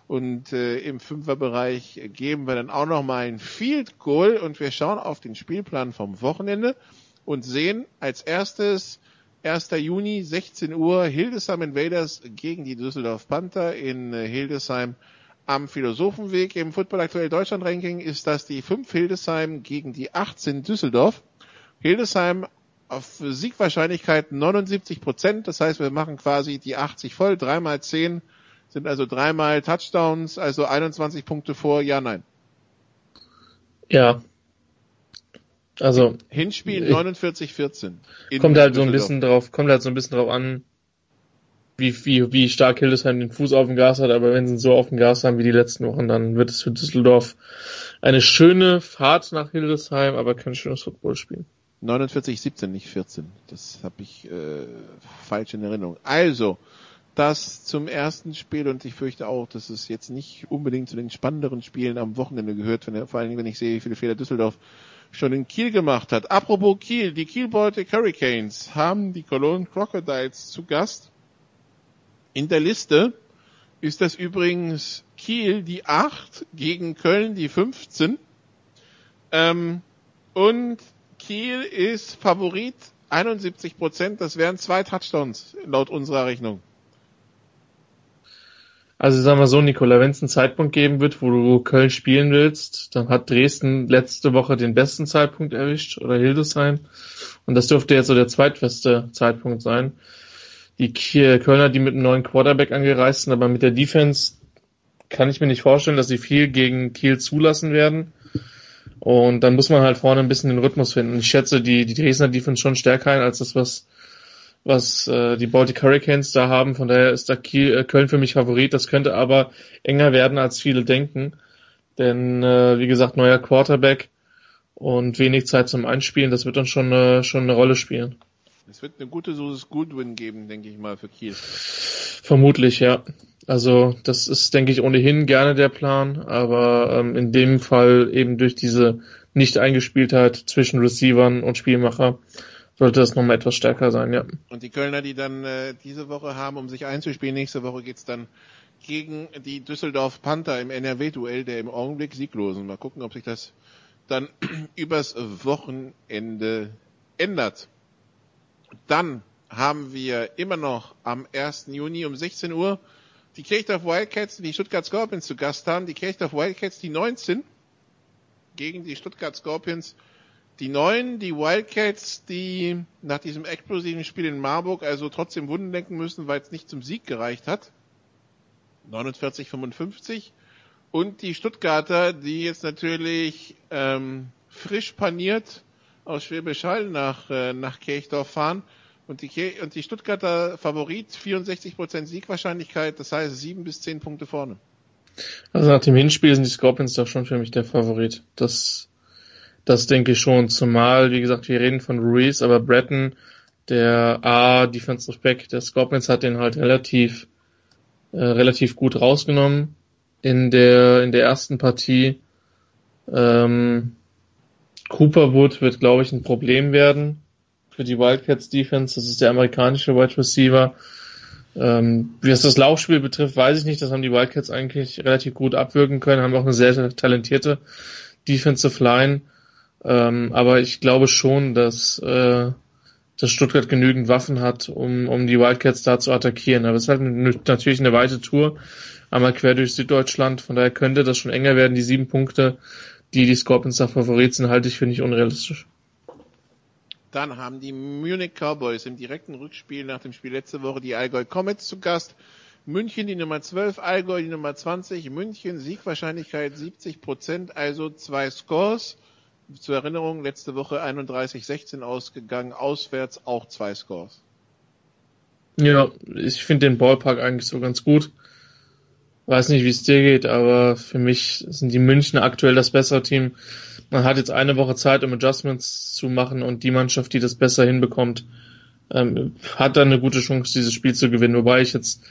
und äh, im Fünferbereich geben wir dann auch nochmal ein Field Goal und wir schauen auf den Spielplan vom Wochenende und sehen als erstes 1. Juni 16 Uhr Hildesheim Invaders gegen die Düsseldorf Panther in äh, Hildesheim am Philosophenweg. Im Football aktuell Deutschland Ranking ist das die 5 Hildesheim gegen die 18 Düsseldorf. Hildesheim auf Siegwahrscheinlichkeit 79 Prozent. Das heißt, wir machen quasi die 80 voll. Dreimal 10 sind also dreimal Touchdowns, also 21 Punkte vor. Ja, nein. Ja. Also. Hinspiel 49-14. Kommt halt so ein bisschen drauf, kommt halt so ein bisschen drauf an, wie, wie, wie stark Hildesheim den Fuß auf dem Gas hat, aber wenn sie ihn so auf dem Gas haben wie die letzten Wochen, dann wird es für Düsseldorf eine schöne Fahrt nach Hildesheim, aber kein schönes Footballspiel. 49, 17, nicht 14. Das habe ich äh, falsch in Erinnerung. Also, das zum ersten Spiel und ich fürchte auch, dass es jetzt nicht unbedingt zu den spannenderen Spielen am Wochenende gehört, wenn, vor allen Dingen, wenn ich sehe, wie viele Fehler Düsseldorf schon in Kiel gemacht hat. Apropos Kiel, die Kiel Baltic Hurricanes haben die Cologne Crocodiles zu Gast. In der Liste ist das übrigens Kiel die 8 gegen Köln die 15. Ähm, und Kiel ist Favorit 71 Prozent. Das wären zwei Touchdowns laut unserer Rechnung. Also sagen wir so, Nikola, wenn es einen Zeitpunkt geben wird, wo du Köln spielen willst, dann hat Dresden letzte Woche den besten Zeitpunkt erwischt oder Hildesheim. Und das dürfte jetzt so der zweitbeste Zeitpunkt sein. Die Kölner, die mit einem neuen Quarterback angereist sind, aber mit der Defense kann ich mir nicht vorstellen, dass sie viel gegen Kiel zulassen werden. Und dann muss man halt vorne ein bisschen den Rhythmus finden. Ich schätze die, die Dresdner Defense schon stärker ein als das, was was äh, die Baltic Hurricanes da haben. Von daher ist da Kiel, äh, Köln für mich Favorit. Das könnte aber enger werden, als viele denken. Denn, äh, wie gesagt, neuer Quarterback und wenig Zeit zum Einspielen, das wird dann schon, äh, schon eine Rolle spielen. Es wird eine gute Susis Goodwin geben, denke ich mal, für Kiel. Vermutlich, ja. Also das ist, denke ich, ohnehin gerne der Plan, aber ähm, in dem Fall eben durch diese Nicht-Eingespieltheit zwischen Receivern und Spielmacher sollte das nochmal etwas stärker sein, ja. Und die Kölner, die dann äh, diese Woche haben, um sich einzuspielen, nächste Woche geht's dann gegen die Düsseldorf Panther im NRW-Duell der im Augenblick sieglosen. Mal gucken, ob sich das dann [clears throat] übers Wochenende ändert. Dann haben wir immer noch am 1. Juni um 16 Uhr die Kirchdorf Wildcats, die Stuttgart Scorpions zu Gast haben. Die Kirchdorf Wildcats, die 19 gegen die Stuttgart Scorpions die Neuen, die Wildcats, die nach diesem explosiven Spiel in Marburg also trotzdem Wunden denken müssen, weil es nicht zum Sieg gereicht hat. 49-55. Und die Stuttgarter, die jetzt natürlich ähm, frisch paniert aus Schwäbisch Hall nach, äh, nach Kirchdorf fahren. Und die, und die Stuttgarter Favorit, 64% Siegwahrscheinlichkeit, das heißt 7 bis 10 Punkte vorne. Also nach dem Hinspiel sind die Scorpions doch schon für mich der Favorit. Das das denke ich schon. Zumal, wie gesagt, wir reden von Ruiz, aber Breton, der A, Defensive Back der Scorpions hat den halt relativ, äh, relativ gut rausgenommen in der, in der ersten Partie. Ähm, Cooperwood wird, glaube ich, ein Problem werden für die Wildcats Defense. Das ist der amerikanische Wide Receiver. Ähm, wie es das Laufspiel betrifft, weiß ich nicht. Das haben die Wildcats eigentlich relativ gut abwirken können, haben auch eine sehr, sehr talentierte Defensive Line. Ähm, aber ich glaube schon, dass, äh, dass Stuttgart genügend Waffen hat, um, um die Wildcats da zu attackieren. Aber es ist halt natürlich eine weite Tour, einmal quer durch Süddeutschland. Von daher könnte das schon enger werden. Die sieben Punkte, die die Scorpions da Favorit sind, halte ich für nicht unrealistisch. Dann haben die Munich Cowboys im direkten Rückspiel nach dem Spiel letzte Woche die Allgäu Comets zu Gast. München die Nummer 12, Allgäu die Nummer 20. München Siegwahrscheinlichkeit 70 Prozent, also zwei Scores zur Erinnerung, letzte Woche 31-16 ausgegangen, auswärts auch zwei Scores. Ja, ich finde den Ballpark eigentlich so ganz gut. Weiß nicht, wie es dir geht, aber für mich sind die München aktuell das bessere Team. Man hat jetzt eine Woche Zeit, um Adjustments zu machen und die Mannschaft, die das besser hinbekommt, ähm, hat dann eine gute Chance, dieses Spiel zu gewinnen. Wobei ich jetzt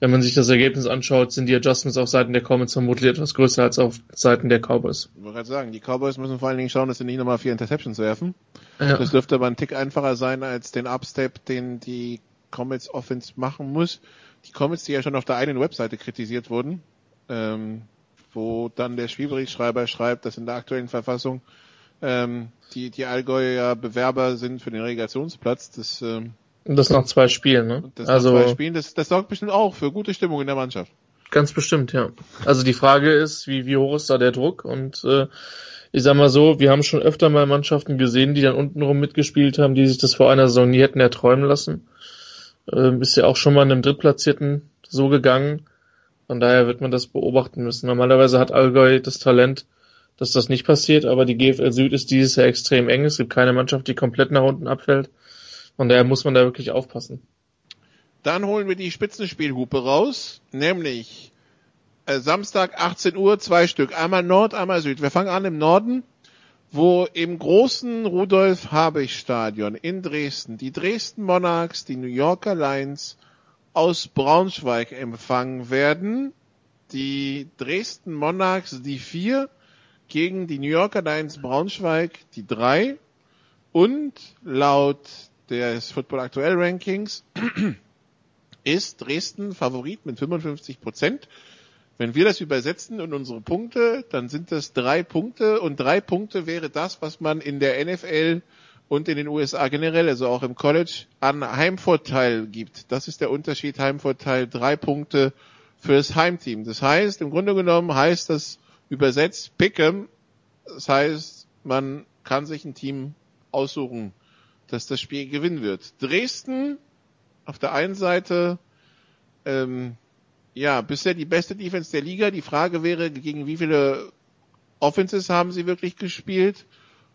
wenn man sich das Ergebnis anschaut, sind die Adjustments auf Seiten der Comets vermutlich etwas größer als auf Seiten der Cowboys. Ich wollte gerade sagen, die Cowboys müssen vor allen Dingen schauen, dass sie nicht nochmal vier Interceptions werfen. Ja. Das dürfte aber ein Tick einfacher sein als den Upstep, den die Comets Offense machen muss. Die Comets, die ja schon auf der eigenen Webseite kritisiert wurden, ähm, wo dann der Spielberichtsschreiber schreibt, dass in der aktuellen Verfassung ähm, die, die Allgäuer Bewerber sind für den Relegationsplatz. Das ähm, und das nach zwei Spielen, ne? Das also, nach zwei Spielen, das, das sorgt bestimmt auch für gute Stimmung in der Mannschaft. Ganz bestimmt, ja. Also die Frage ist, wie, wie hoch ist da der Druck? Und äh, ich sag mal so, wir haben schon öfter mal Mannschaften gesehen, die dann untenrum mitgespielt haben, die sich das vor einer Saison nie hätten erträumen lassen. Ähm, ist ja auch schon mal einem Drittplatzierten so gegangen. Von daher wird man das beobachten müssen. Normalerweise hat Allgäu das Talent, dass das nicht passiert, aber die GFL Süd ist dieses Jahr extrem eng. Es gibt keine Mannschaft, die komplett nach unten abfällt. Von daher muss man da wirklich aufpassen. Dann holen wir die Spitzenspielhupe raus, nämlich äh, Samstag 18 Uhr, zwei Stück. Einmal Nord, einmal Süd. Wir fangen an im Norden, wo im großen Rudolf Habich Stadion in Dresden die Dresden Monarchs, die New Yorker Lions aus Braunschweig empfangen werden. Die Dresden Monarchs, die vier, gegen die New Yorker Lions Braunschweig, die drei. Und laut des Football Aktuell Rankings [clears throat] ist Dresden Favorit mit 55 Prozent. Wenn wir das übersetzen in unsere Punkte, dann sind das drei Punkte und drei Punkte wäre das, was man in der NFL und in den USA generell, also auch im College, an Heimvorteil gibt. Das ist der Unterschied, Heimvorteil, drei Punkte fürs Heimteam. Das heißt, im Grunde genommen heißt das übersetzt Pick'em, das heißt, man kann sich ein Team aussuchen, das das Spiel gewinnen wird. Dresden auf der einen Seite ähm, ja, bisher die beste Defense der Liga. Die Frage wäre, gegen wie viele Offenses haben sie wirklich gespielt?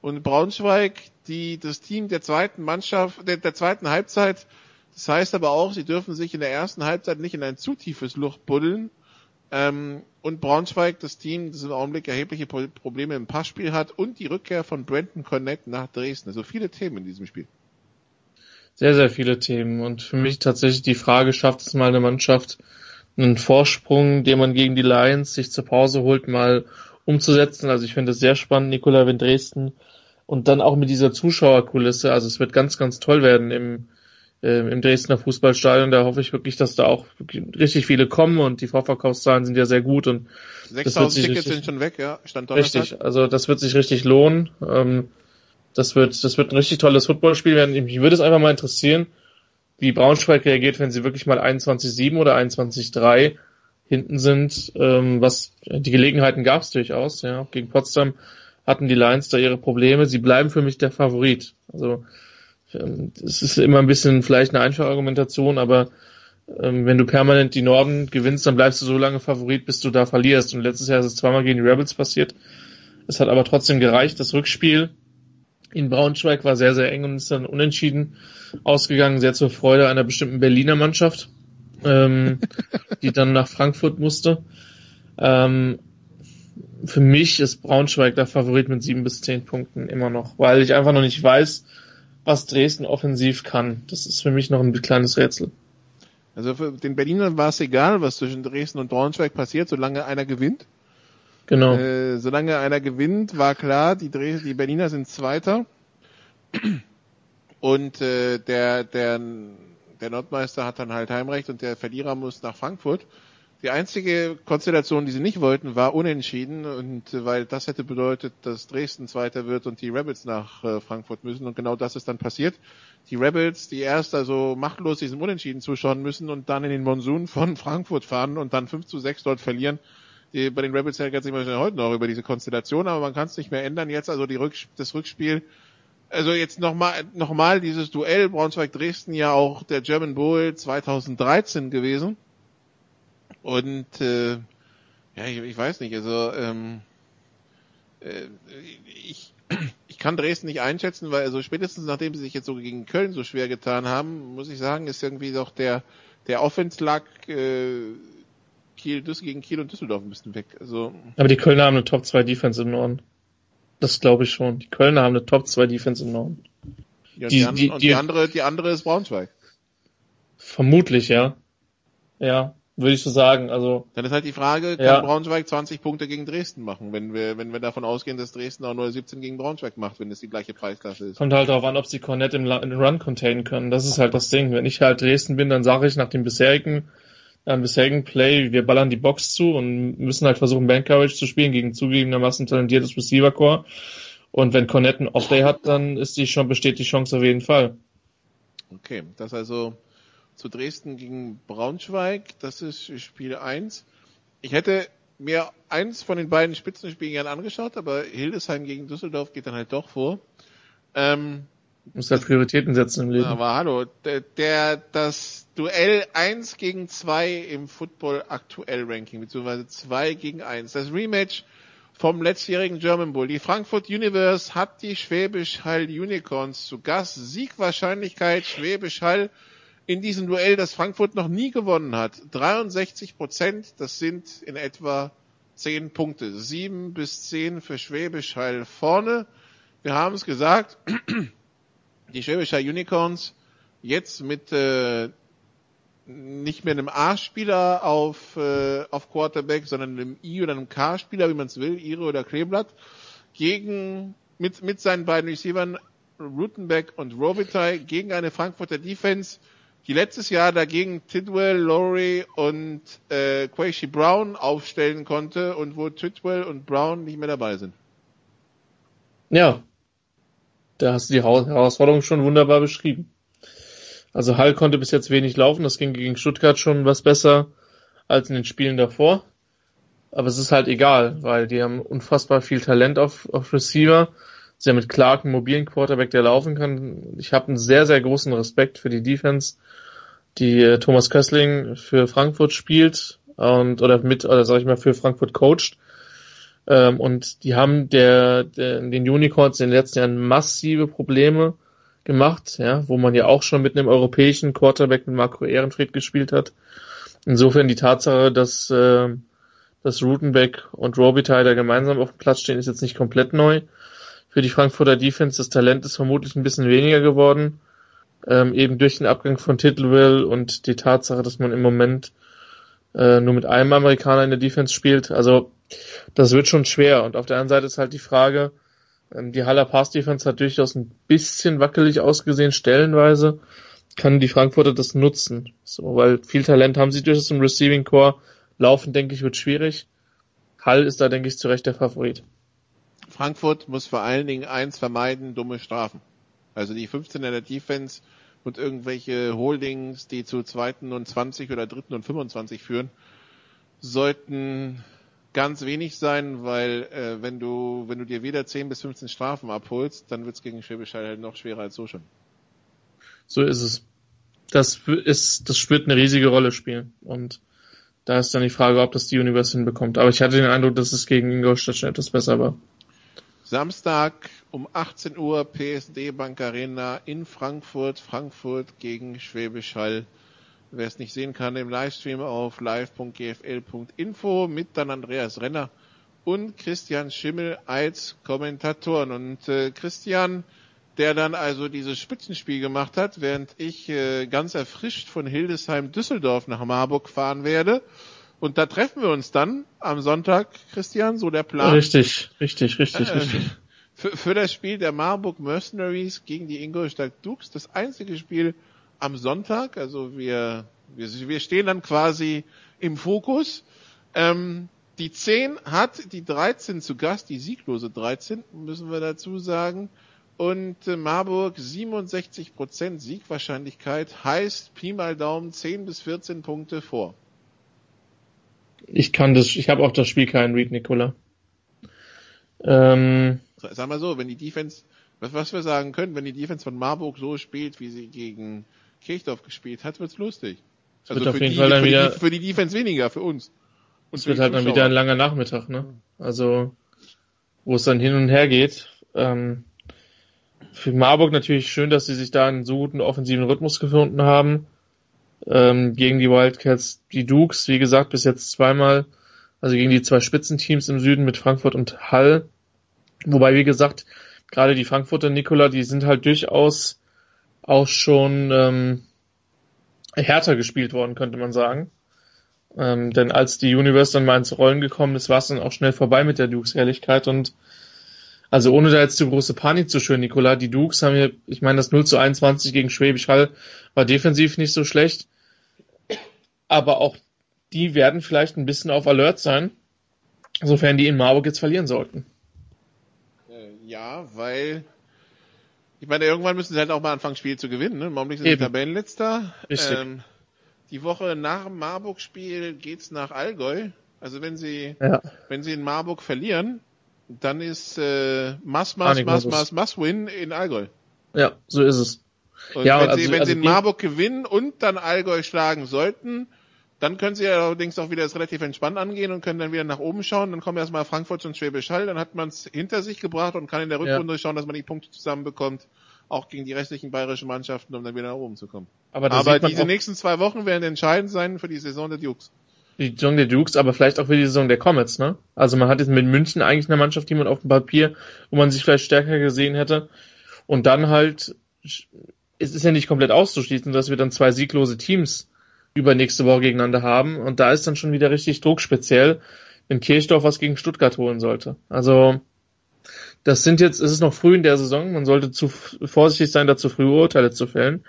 Und Braunschweig, die, das Team der zweiten Mannschaft, der, der zweiten Halbzeit, das heißt aber auch, sie dürfen sich in der ersten Halbzeit nicht in ein zu tiefes Loch buddeln. Ähm, und Braunschweig, das Team, das im Augenblick erhebliche Probleme im Passspiel hat und die Rückkehr von Brandon Connect nach Dresden. Also viele Themen in diesem Spiel. Sehr, sehr viele Themen. Und für mich tatsächlich die Frage, schafft es mal eine Mannschaft, einen Vorsprung, den man gegen die Lions sich zur Pause holt, mal umzusetzen. Also ich finde es sehr spannend, Nikola wenn Dresden und dann auch mit dieser Zuschauerkulisse. Also es wird ganz, ganz toll werden im, äh, im Dresdner Fußballstadion. Da hoffe ich wirklich, dass da auch richtig viele kommen und die Vorverkaufszahlen sind ja sehr gut und 6000 Tickets richtig, sind schon weg, ja. Stand richtig, also das wird sich richtig lohnen. Ähm, das wird, das wird ein richtig tolles Footballspiel werden. Mich würde es einfach mal interessieren, wie Braunschweig reagiert, wenn sie wirklich mal 21-7 oder 21-3 hinten sind. Ähm, was die Gelegenheiten gab es durchaus. Ja, auch gegen Potsdam hatten die Lions da ihre Probleme. Sie bleiben für mich der Favorit. Also ähm, es ist immer ein bisschen vielleicht eine einfache Argumentation, aber ähm, wenn du permanent die Norden gewinnst, dann bleibst du so lange Favorit, bis du da verlierst. Und letztes Jahr ist es zweimal gegen die Rebels passiert. Es hat aber trotzdem gereicht. Das Rückspiel in Braunschweig war sehr, sehr eng und ist dann unentschieden ausgegangen, sehr zur Freude einer bestimmten Berliner Mannschaft, ähm, [laughs] die dann nach Frankfurt musste. Ähm, für mich ist Braunschweig der Favorit mit sieben bis zehn Punkten immer noch, weil ich einfach noch nicht weiß, was Dresden offensiv kann. Das ist für mich noch ein kleines Rätsel. Also für den Berlinern war es egal, was zwischen Dresden und Braunschweig passiert, solange einer gewinnt. Genau. Äh, solange einer gewinnt, war klar, die, Dres die Berliner sind Zweiter. Und äh, der, der, der Nordmeister hat dann halt Heimrecht und der Verlierer muss nach Frankfurt. Die einzige Konstellation, die sie nicht wollten, war unentschieden und äh, weil das hätte bedeutet, dass Dresden Zweiter wird und die Rebels nach äh, Frankfurt müssen und genau das ist dann passiert. Die Rebels, die erst also machtlos diesem Unentschieden zuschauen müssen und dann in den Monsun von Frankfurt fahren und dann 5 zu 6 dort verlieren, die, bei den Rebels ärgert sich man heute noch über diese Konstellation, aber man kann es nicht mehr ändern. Jetzt also die Rück, das Rückspiel, also jetzt nochmal noch mal dieses Duell Braunschweig-Dresden ja auch der German Bowl 2013 gewesen. Und äh, ja, ich, ich weiß nicht, also ähm, äh, ich, ich kann Dresden nicht einschätzen, weil also spätestens nachdem sie sich jetzt so gegen Köln so schwer getan haben, muss ich sagen, ist irgendwie doch der der Offense-Luck äh, Kiel, gegen Kiel und Düsseldorf ein bisschen weg. Also, Aber die Kölner haben eine Top 2 Defense im Norden. Das glaube ich schon. Die Kölner haben eine Top 2 Defense im Norden. Ja, die, die, die, und die, andere, die andere ist Braunschweig. Vermutlich, ja. Ja, würde ich so sagen. Also dann ist halt die Frage, kann ja. Braunschweig 20 Punkte gegen Dresden machen, wenn wir wenn wir davon ausgehen, dass Dresden auch nur 17 gegen Braunschweig macht, wenn es die gleiche Preisklasse ist. Kommt halt darauf an, ob sie Cornet im, im Run containen können. Das ist halt das Ding. Wenn ich halt Dresden bin, dann sage ich nach dem bisherigen ähm, bisherigen Play, wir ballern die Box zu und müssen halt versuchen, Bank Coverage zu spielen gegen zugegebenermaßen talentiertes Receiver Core. Und wenn Cornette einen Off-Day hat, dann ist die schon, besteht die Chance auf jeden Fall. Okay, das also zu Dresden gegen Braunschweig, das ist Spiel 1. Ich hätte mir eins von den beiden Spitzenspielen gern angeschaut, aber Hildesheim gegen Düsseldorf geht dann halt doch vor. Ähm, Muss halt Prioritäten setzen im Leben. aber hallo, der, der das Duell 1 gegen 2 im Football aktuell Ranking, beziehungsweise 2 gegen 1, das Rematch vom letztjährigen German Bowl. Die Frankfurt Universe hat die Schwäbisch Hall Unicorns zu Gast. Siegwahrscheinlichkeit Schwäbisch Hall in diesem Duell, das Frankfurt noch nie gewonnen hat. 63 Prozent, das sind in etwa 10 Punkte. 7 bis 10 für Schwäbisch Hall vorne. Wir haben es gesagt, die Schwäbisch Hall Unicorns jetzt mit äh, nicht mehr einem A-Spieler auf, äh, auf Quarterback, sondern einem I- oder einem K-Spieler, wie man es will, Ire oder Kleeblatt, gegen, mit, mit seinen beiden Receivern, Rutenbeck und Robitaille, gegen eine Frankfurter Defense, die letztes Jahr dagegen Tidwell, Laurie und äh, Quaishi Brown aufstellen konnte und wo Tidwell und Brown nicht mehr dabei sind. Ja. Da hast du die Herausforderung schon wunderbar beschrieben. Also Hall konnte bis jetzt wenig laufen, das ging gegen Stuttgart schon was besser als in den Spielen davor. Aber es ist halt egal, weil die haben unfassbar viel Talent auf, auf Receiver. Sie haben mit Clark einen mobilen Quarterback, der laufen kann. Ich habe einen sehr, sehr großen Respekt für die Defense, die äh, Thomas Kössling für Frankfurt spielt und oder mit, oder sag ich mal, für Frankfurt coacht. Ähm, und die haben der, der, den Unicorns in den letzten Jahren massive Probleme gemacht, ja, wo man ja auch schon mit einem europäischen Quarterback mit Marco Ehrenfried gespielt hat. Insofern die Tatsache, dass, äh, dass Rutenbeck und Robitaille da gemeinsam auf dem Platz stehen, ist jetzt nicht komplett neu. Für die Frankfurter Defense, das Talent ist vermutlich ein bisschen weniger geworden, ähm, eben durch den Abgang von Titlewill und die Tatsache, dass man im Moment äh, nur mit einem Amerikaner in der Defense spielt. Also das wird schon schwer. Und auf der anderen Seite ist halt die Frage, ähm, die Haller Pass Defense hat durchaus ein bisschen wackelig ausgesehen, stellenweise. Kann die Frankfurter das nutzen? So, weil viel Talent haben sie durchaus im Receiving Core. Laufen, denke ich, wird schwierig. Hall ist da, denke ich, zu Recht der Favorit. Frankfurt muss vor allen Dingen eins vermeiden, dumme Strafen. Also die 15 in der Defense und irgendwelche Holdings, die zu zweiten und 20 oder dritten und 25 führen, sollten ganz wenig sein, weil äh, wenn du wenn du dir wieder 10 bis 15 Strafen abholst, dann wird es gegen Schwäbisch halt noch schwerer als so schon. So ist es. Das ist, das wird eine riesige Rolle spielen. Und da ist dann die Frage, ob das die Universe hinbekommt. Aber ich hatte den Eindruck, dass es gegen Ingolstadt schon etwas besser war. Samstag um 18 Uhr PSD Bank Arena in Frankfurt, Frankfurt gegen Schwäbisch Hall. Wer es nicht sehen kann, im Livestream auf live.gfl.info mit dann Andreas Renner und Christian Schimmel als Kommentatoren. Und äh, Christian, der dann also dieses Spitzenspiel gemacht hat, während ich äh, ganz erfrischt von Hildesheim Düsseldorf nach Marburg fahren werde. Und da treffen wir uns dann am Sonntag, Christian, so der Plan. Richtig, richtig, richtig, Äh, richtig. Für, für das Spiel der Marburg Mercenaries gegen die Ingolstadt Dukes, das einzige Spiel am Sonntag, also wir, wir, wir stehen dann quasi im Fokus. Ähm, die 10 hat die 13 zu Gast, die sieglose 13, müssen wir dazu sagen. Und äh, Marburg 67% Siegwahrscheinlichkeit heißt Pi mal Daumen 10 bis 14 Punkte vor. Ich kann das, ich habe auf das Spiel keinen Read, Nicola. Ähm, Sag mal so, wenn die Defense, was, was wir sagen können, wenn die Defense von Marburg so spielt, wie sie gegen Kirchdorf gespielt hat, wird's lustig. Also wird auf für, jeden die, Fall dann für, wieder- die, für die Defense weniger, für uns. Und es wird halt dann Zuschauer. wieder ein langer Nachmittag, ne? Also, wo es dann hin und her geht. Ähm, für Marburg natürlich schön, dass sie sich da einen so guten offensiven Rhythmus gefunden haben. Ähm, gegen die Wildcats, die Dukes, wie gesagt, bis jetzt zweimal, also gegen die zwei Spitzenteams im Süden mit Frankfurt und Hall. Wobei, wie gesagt, gerade die Frankfurter Nikola, die sind halt durchaus auch schon ähm, härter gespielt worden, könnte man sagen. Ähm, denn als die Universe dann mal ins Rollen gekommen ist, war es dann auch schnell vorbei mit der Dukes Ehrlichkeit und also ohne da jetzt zu große Panik zu schüren, Nikola, die Dukes haben hier, ich meine, das 0 zu 21 gegen Schwäbisch Hall war defensiv nicht so schlecht, aber auch die werden vielleicht ein bisschen auf Alert sein, sofern die in Marburg jetzt verlieren sollten. Äh, Ja, weil ich meine, irgendwann müssen sie halt auch mal anfangen, Spiel zu gewinnen. Ne? Im Augenblick sind sie. Tabellenletzter. Richtig. Ähm, die Woche nach dem Marburg-Spiel geht's nach Allgäu Also wenn sie, Ja. wenn sie in Marburg verlieren, dann ist äh, Mass, Mass, Panikmodus. Mass, Mass, Mass Win in Allgäu. Ja, so ist es. Und Ja, wenn, also- sie, wenn also sie in Marburg gewinnen und dann Allgäu schlagen sollten, dann können sie ja allerdings auch wieder das relativ entspannt angehen und können dann wieder nach oben schauen. Dann kommen erstmal Frankfurt und Schwäbisch Hall, dann hat man es hinter sich gebracht und kann in der Ja. Rückrunde schauen, dass man die Punkte zusammenbekommt, auch gegen die restlichen bayerischen Mannschaften, um dann wieder nach oben zu kommen. Aber, Aber diese nächsten zwei Wochen werden entscheidend sein für die Saison der Dukes. die Saison der Dukes, aber vielleicht auch für die Saison der Comets, ne? Also man hat jetzt mit München eigentlich eine Mannschaft, die man auf dem Papier, wo man sich vielleicht stärker gesehen hätte. Und dann halt, es ist ja nicht komplett auszuschließen, dass wir dann zwei sieglose Teams übernächste Woche gegeneinander haben. Und da ist dann schon wieder richtig Druck, speziell wenn Kirchdorf was gegen Stuttgart holen sollte. Also, das sind jetzt, es ist noch früh in der Saison, man sollte zu vorsichtig sein, da zu früh Urteile zu fällen.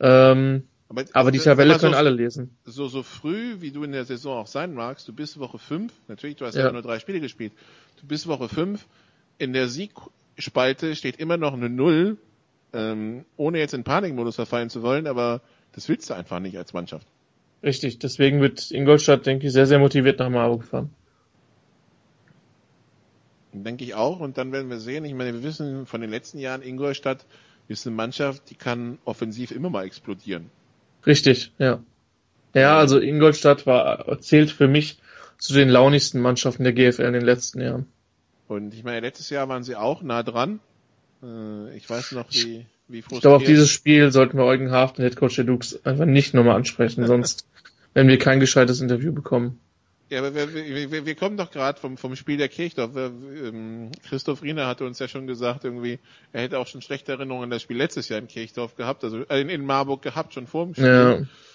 Ähm, aber die sag mal Tabelle so, können alle lesen. So, so früh, wie du in der Saison auch sein magst, du bist Woche 5, natürlich, du hast Ja. ja nur drei Spiele gespielt, du bist Woche 5, in der Siegspalte steht immer noch eine Null, ähm, ohne jetzt in Panikmodus verfallen zu wollen, aber das willst du einfach nicht als Mannschaft. Richtig, deswegen wird Ingolstadt, denke ich, sehr, sehr motiviert nach Marburg fahren. Denke ich auch. Und dann werden wir sehen, ich meine, wir wissen von den letzten Jahren, Ingolstadt ist eine Mannschaft, die kann offensiv immer mal explodieren. Richtig, ja. Ja, also Ingolstadt war, zählt für mich zu den launigsten Mannschaften der GFL in den letzten Jahren. Und ich meine, letztes Jahr waren sie auch nah dran. Äh, ich weiß noch, wie, wie Ich glaube, auf frustrierend- dieses Spiel sollten wir Eugen Haft, den Headcoach der Dukes, einfach nicht nochmal ansprechen, [laughs] sonst werden wir kein gescheites Interview bekommen. Ja, aber wir, wir, wir, kommen doch gerade vom, vom Spiel der Kirchdorf. Ähm, Christoph Riener hatte uns ja schon gesagt, irgendwie, er hätte auch schon schlechte Erinnerungen an das Spiel letztes Jahr in Kirchdorf gehabt, also äh, in, in Marburg gehabt, schon vor dem Spiel.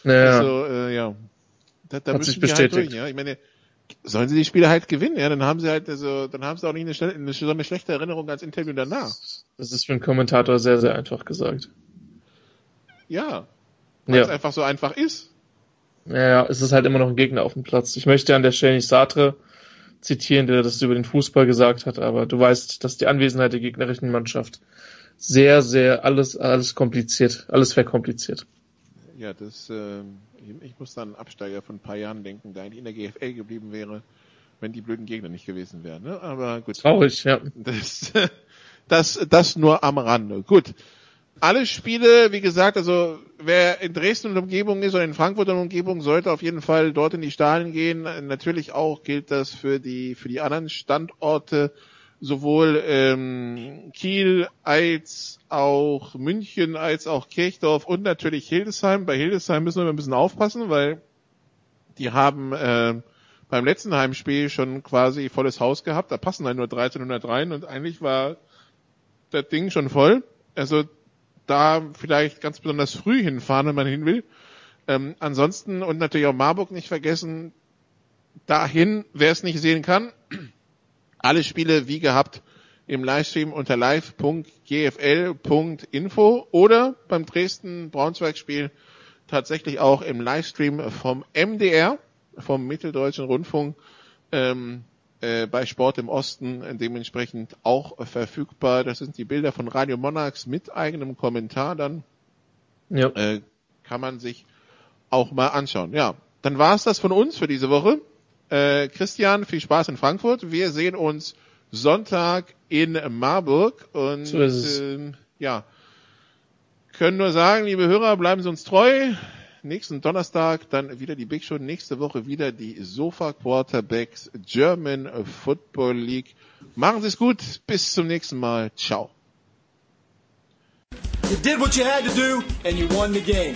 Ja, ja, Also, äh, ja. Da, da Hat müssen sich halt bestätigt. durch, ja. Ich meine, sollen sie die Spiele halt gewinnen, ja, dann haben sie halt, also, dann haben sie auch nicht eine, eine, so eine schlechte Erinnerung als Interview danach. das ist für einen Kommentator sehr, sehr einfach gesagt. Ja. Weil es Ja, einfach so einfach ist. ja, ja, es ist halt immer noch ein Gegner auf dem Platz. Ich möchte an der Stelle nicht Sartre zitieren, der das über den Fußball gesagt hat, aber du weißt, dass die Anwesenheit der gegnerischen Mannschaft sehr, sehr alles, alles kompliziert, alles verkompliziert. Ja, das, ähm, ich, ich muss an einen Absteiger von ein paar Jahren denken, der eigentlich in der GFL geblieben wäre, wenn die blöden Gegner nicht gewesen wären. Ne? Aber gut. Traurig, ja. Das, [laughs] das, das nur am Rande. Gut. Alle Spiele, wie gesagt, also wer in Dresden und Umgebung ist oder in Frankfurt und Umgebung, sollte auf jeden Fall dort in die Stadien gehen. Natürlich auch gilt das für die für die anderen Standorte, sowohl ähm, Kiel als auch München als auch Kirchdorf und natürlich Hildesheim. Bei Hildesheim müssen wir ein bisschen aufpassen, weil die haben äh, beim letzten Heimspiel schon quasi volles Haus gehabt. Da passen halt nur 1300 rein und eigentlich war das Ding schon voll. Also da vielleicht ganz besonders früh hinfahren, wenn man hin will. Ähm, ansonsten und natürlich auch Marburg nicht vergessen, dahin, wer es nicht sehen kann, alle Spiele wie gehabt im Livestream unter live.gfl.info oder beim Dresden-Braunschweig-Spiel tatsächlich auch im Livestream vom MDR, vom Mitteldeutschen Rundfunk, ähm, äh, bei Sport im Osten dementsprechend auch verfügbar. Das sind die Bilder von Radio Monarchs mit eigenem Kommentar dann. Ja. Äh, kann man sich auch mal anschauen. Ja, dann war es das von uns für diese Woche. Äh, Christian, viel Spaß in Frankfurt. Wir sehen uns Sonntag in Marburg und So ist es. ähm, ja, können nur sagen, liebe Hörer, bleiben Sie uns treu. Nächsten Donnerstag dann wieder die Big Show. Nächste Woche wieder die Sofa Quarterbacks German Football League. Machen Sie es gut. Bis zum nächsten Mal. Ciao. You did what you had to do and you won the game.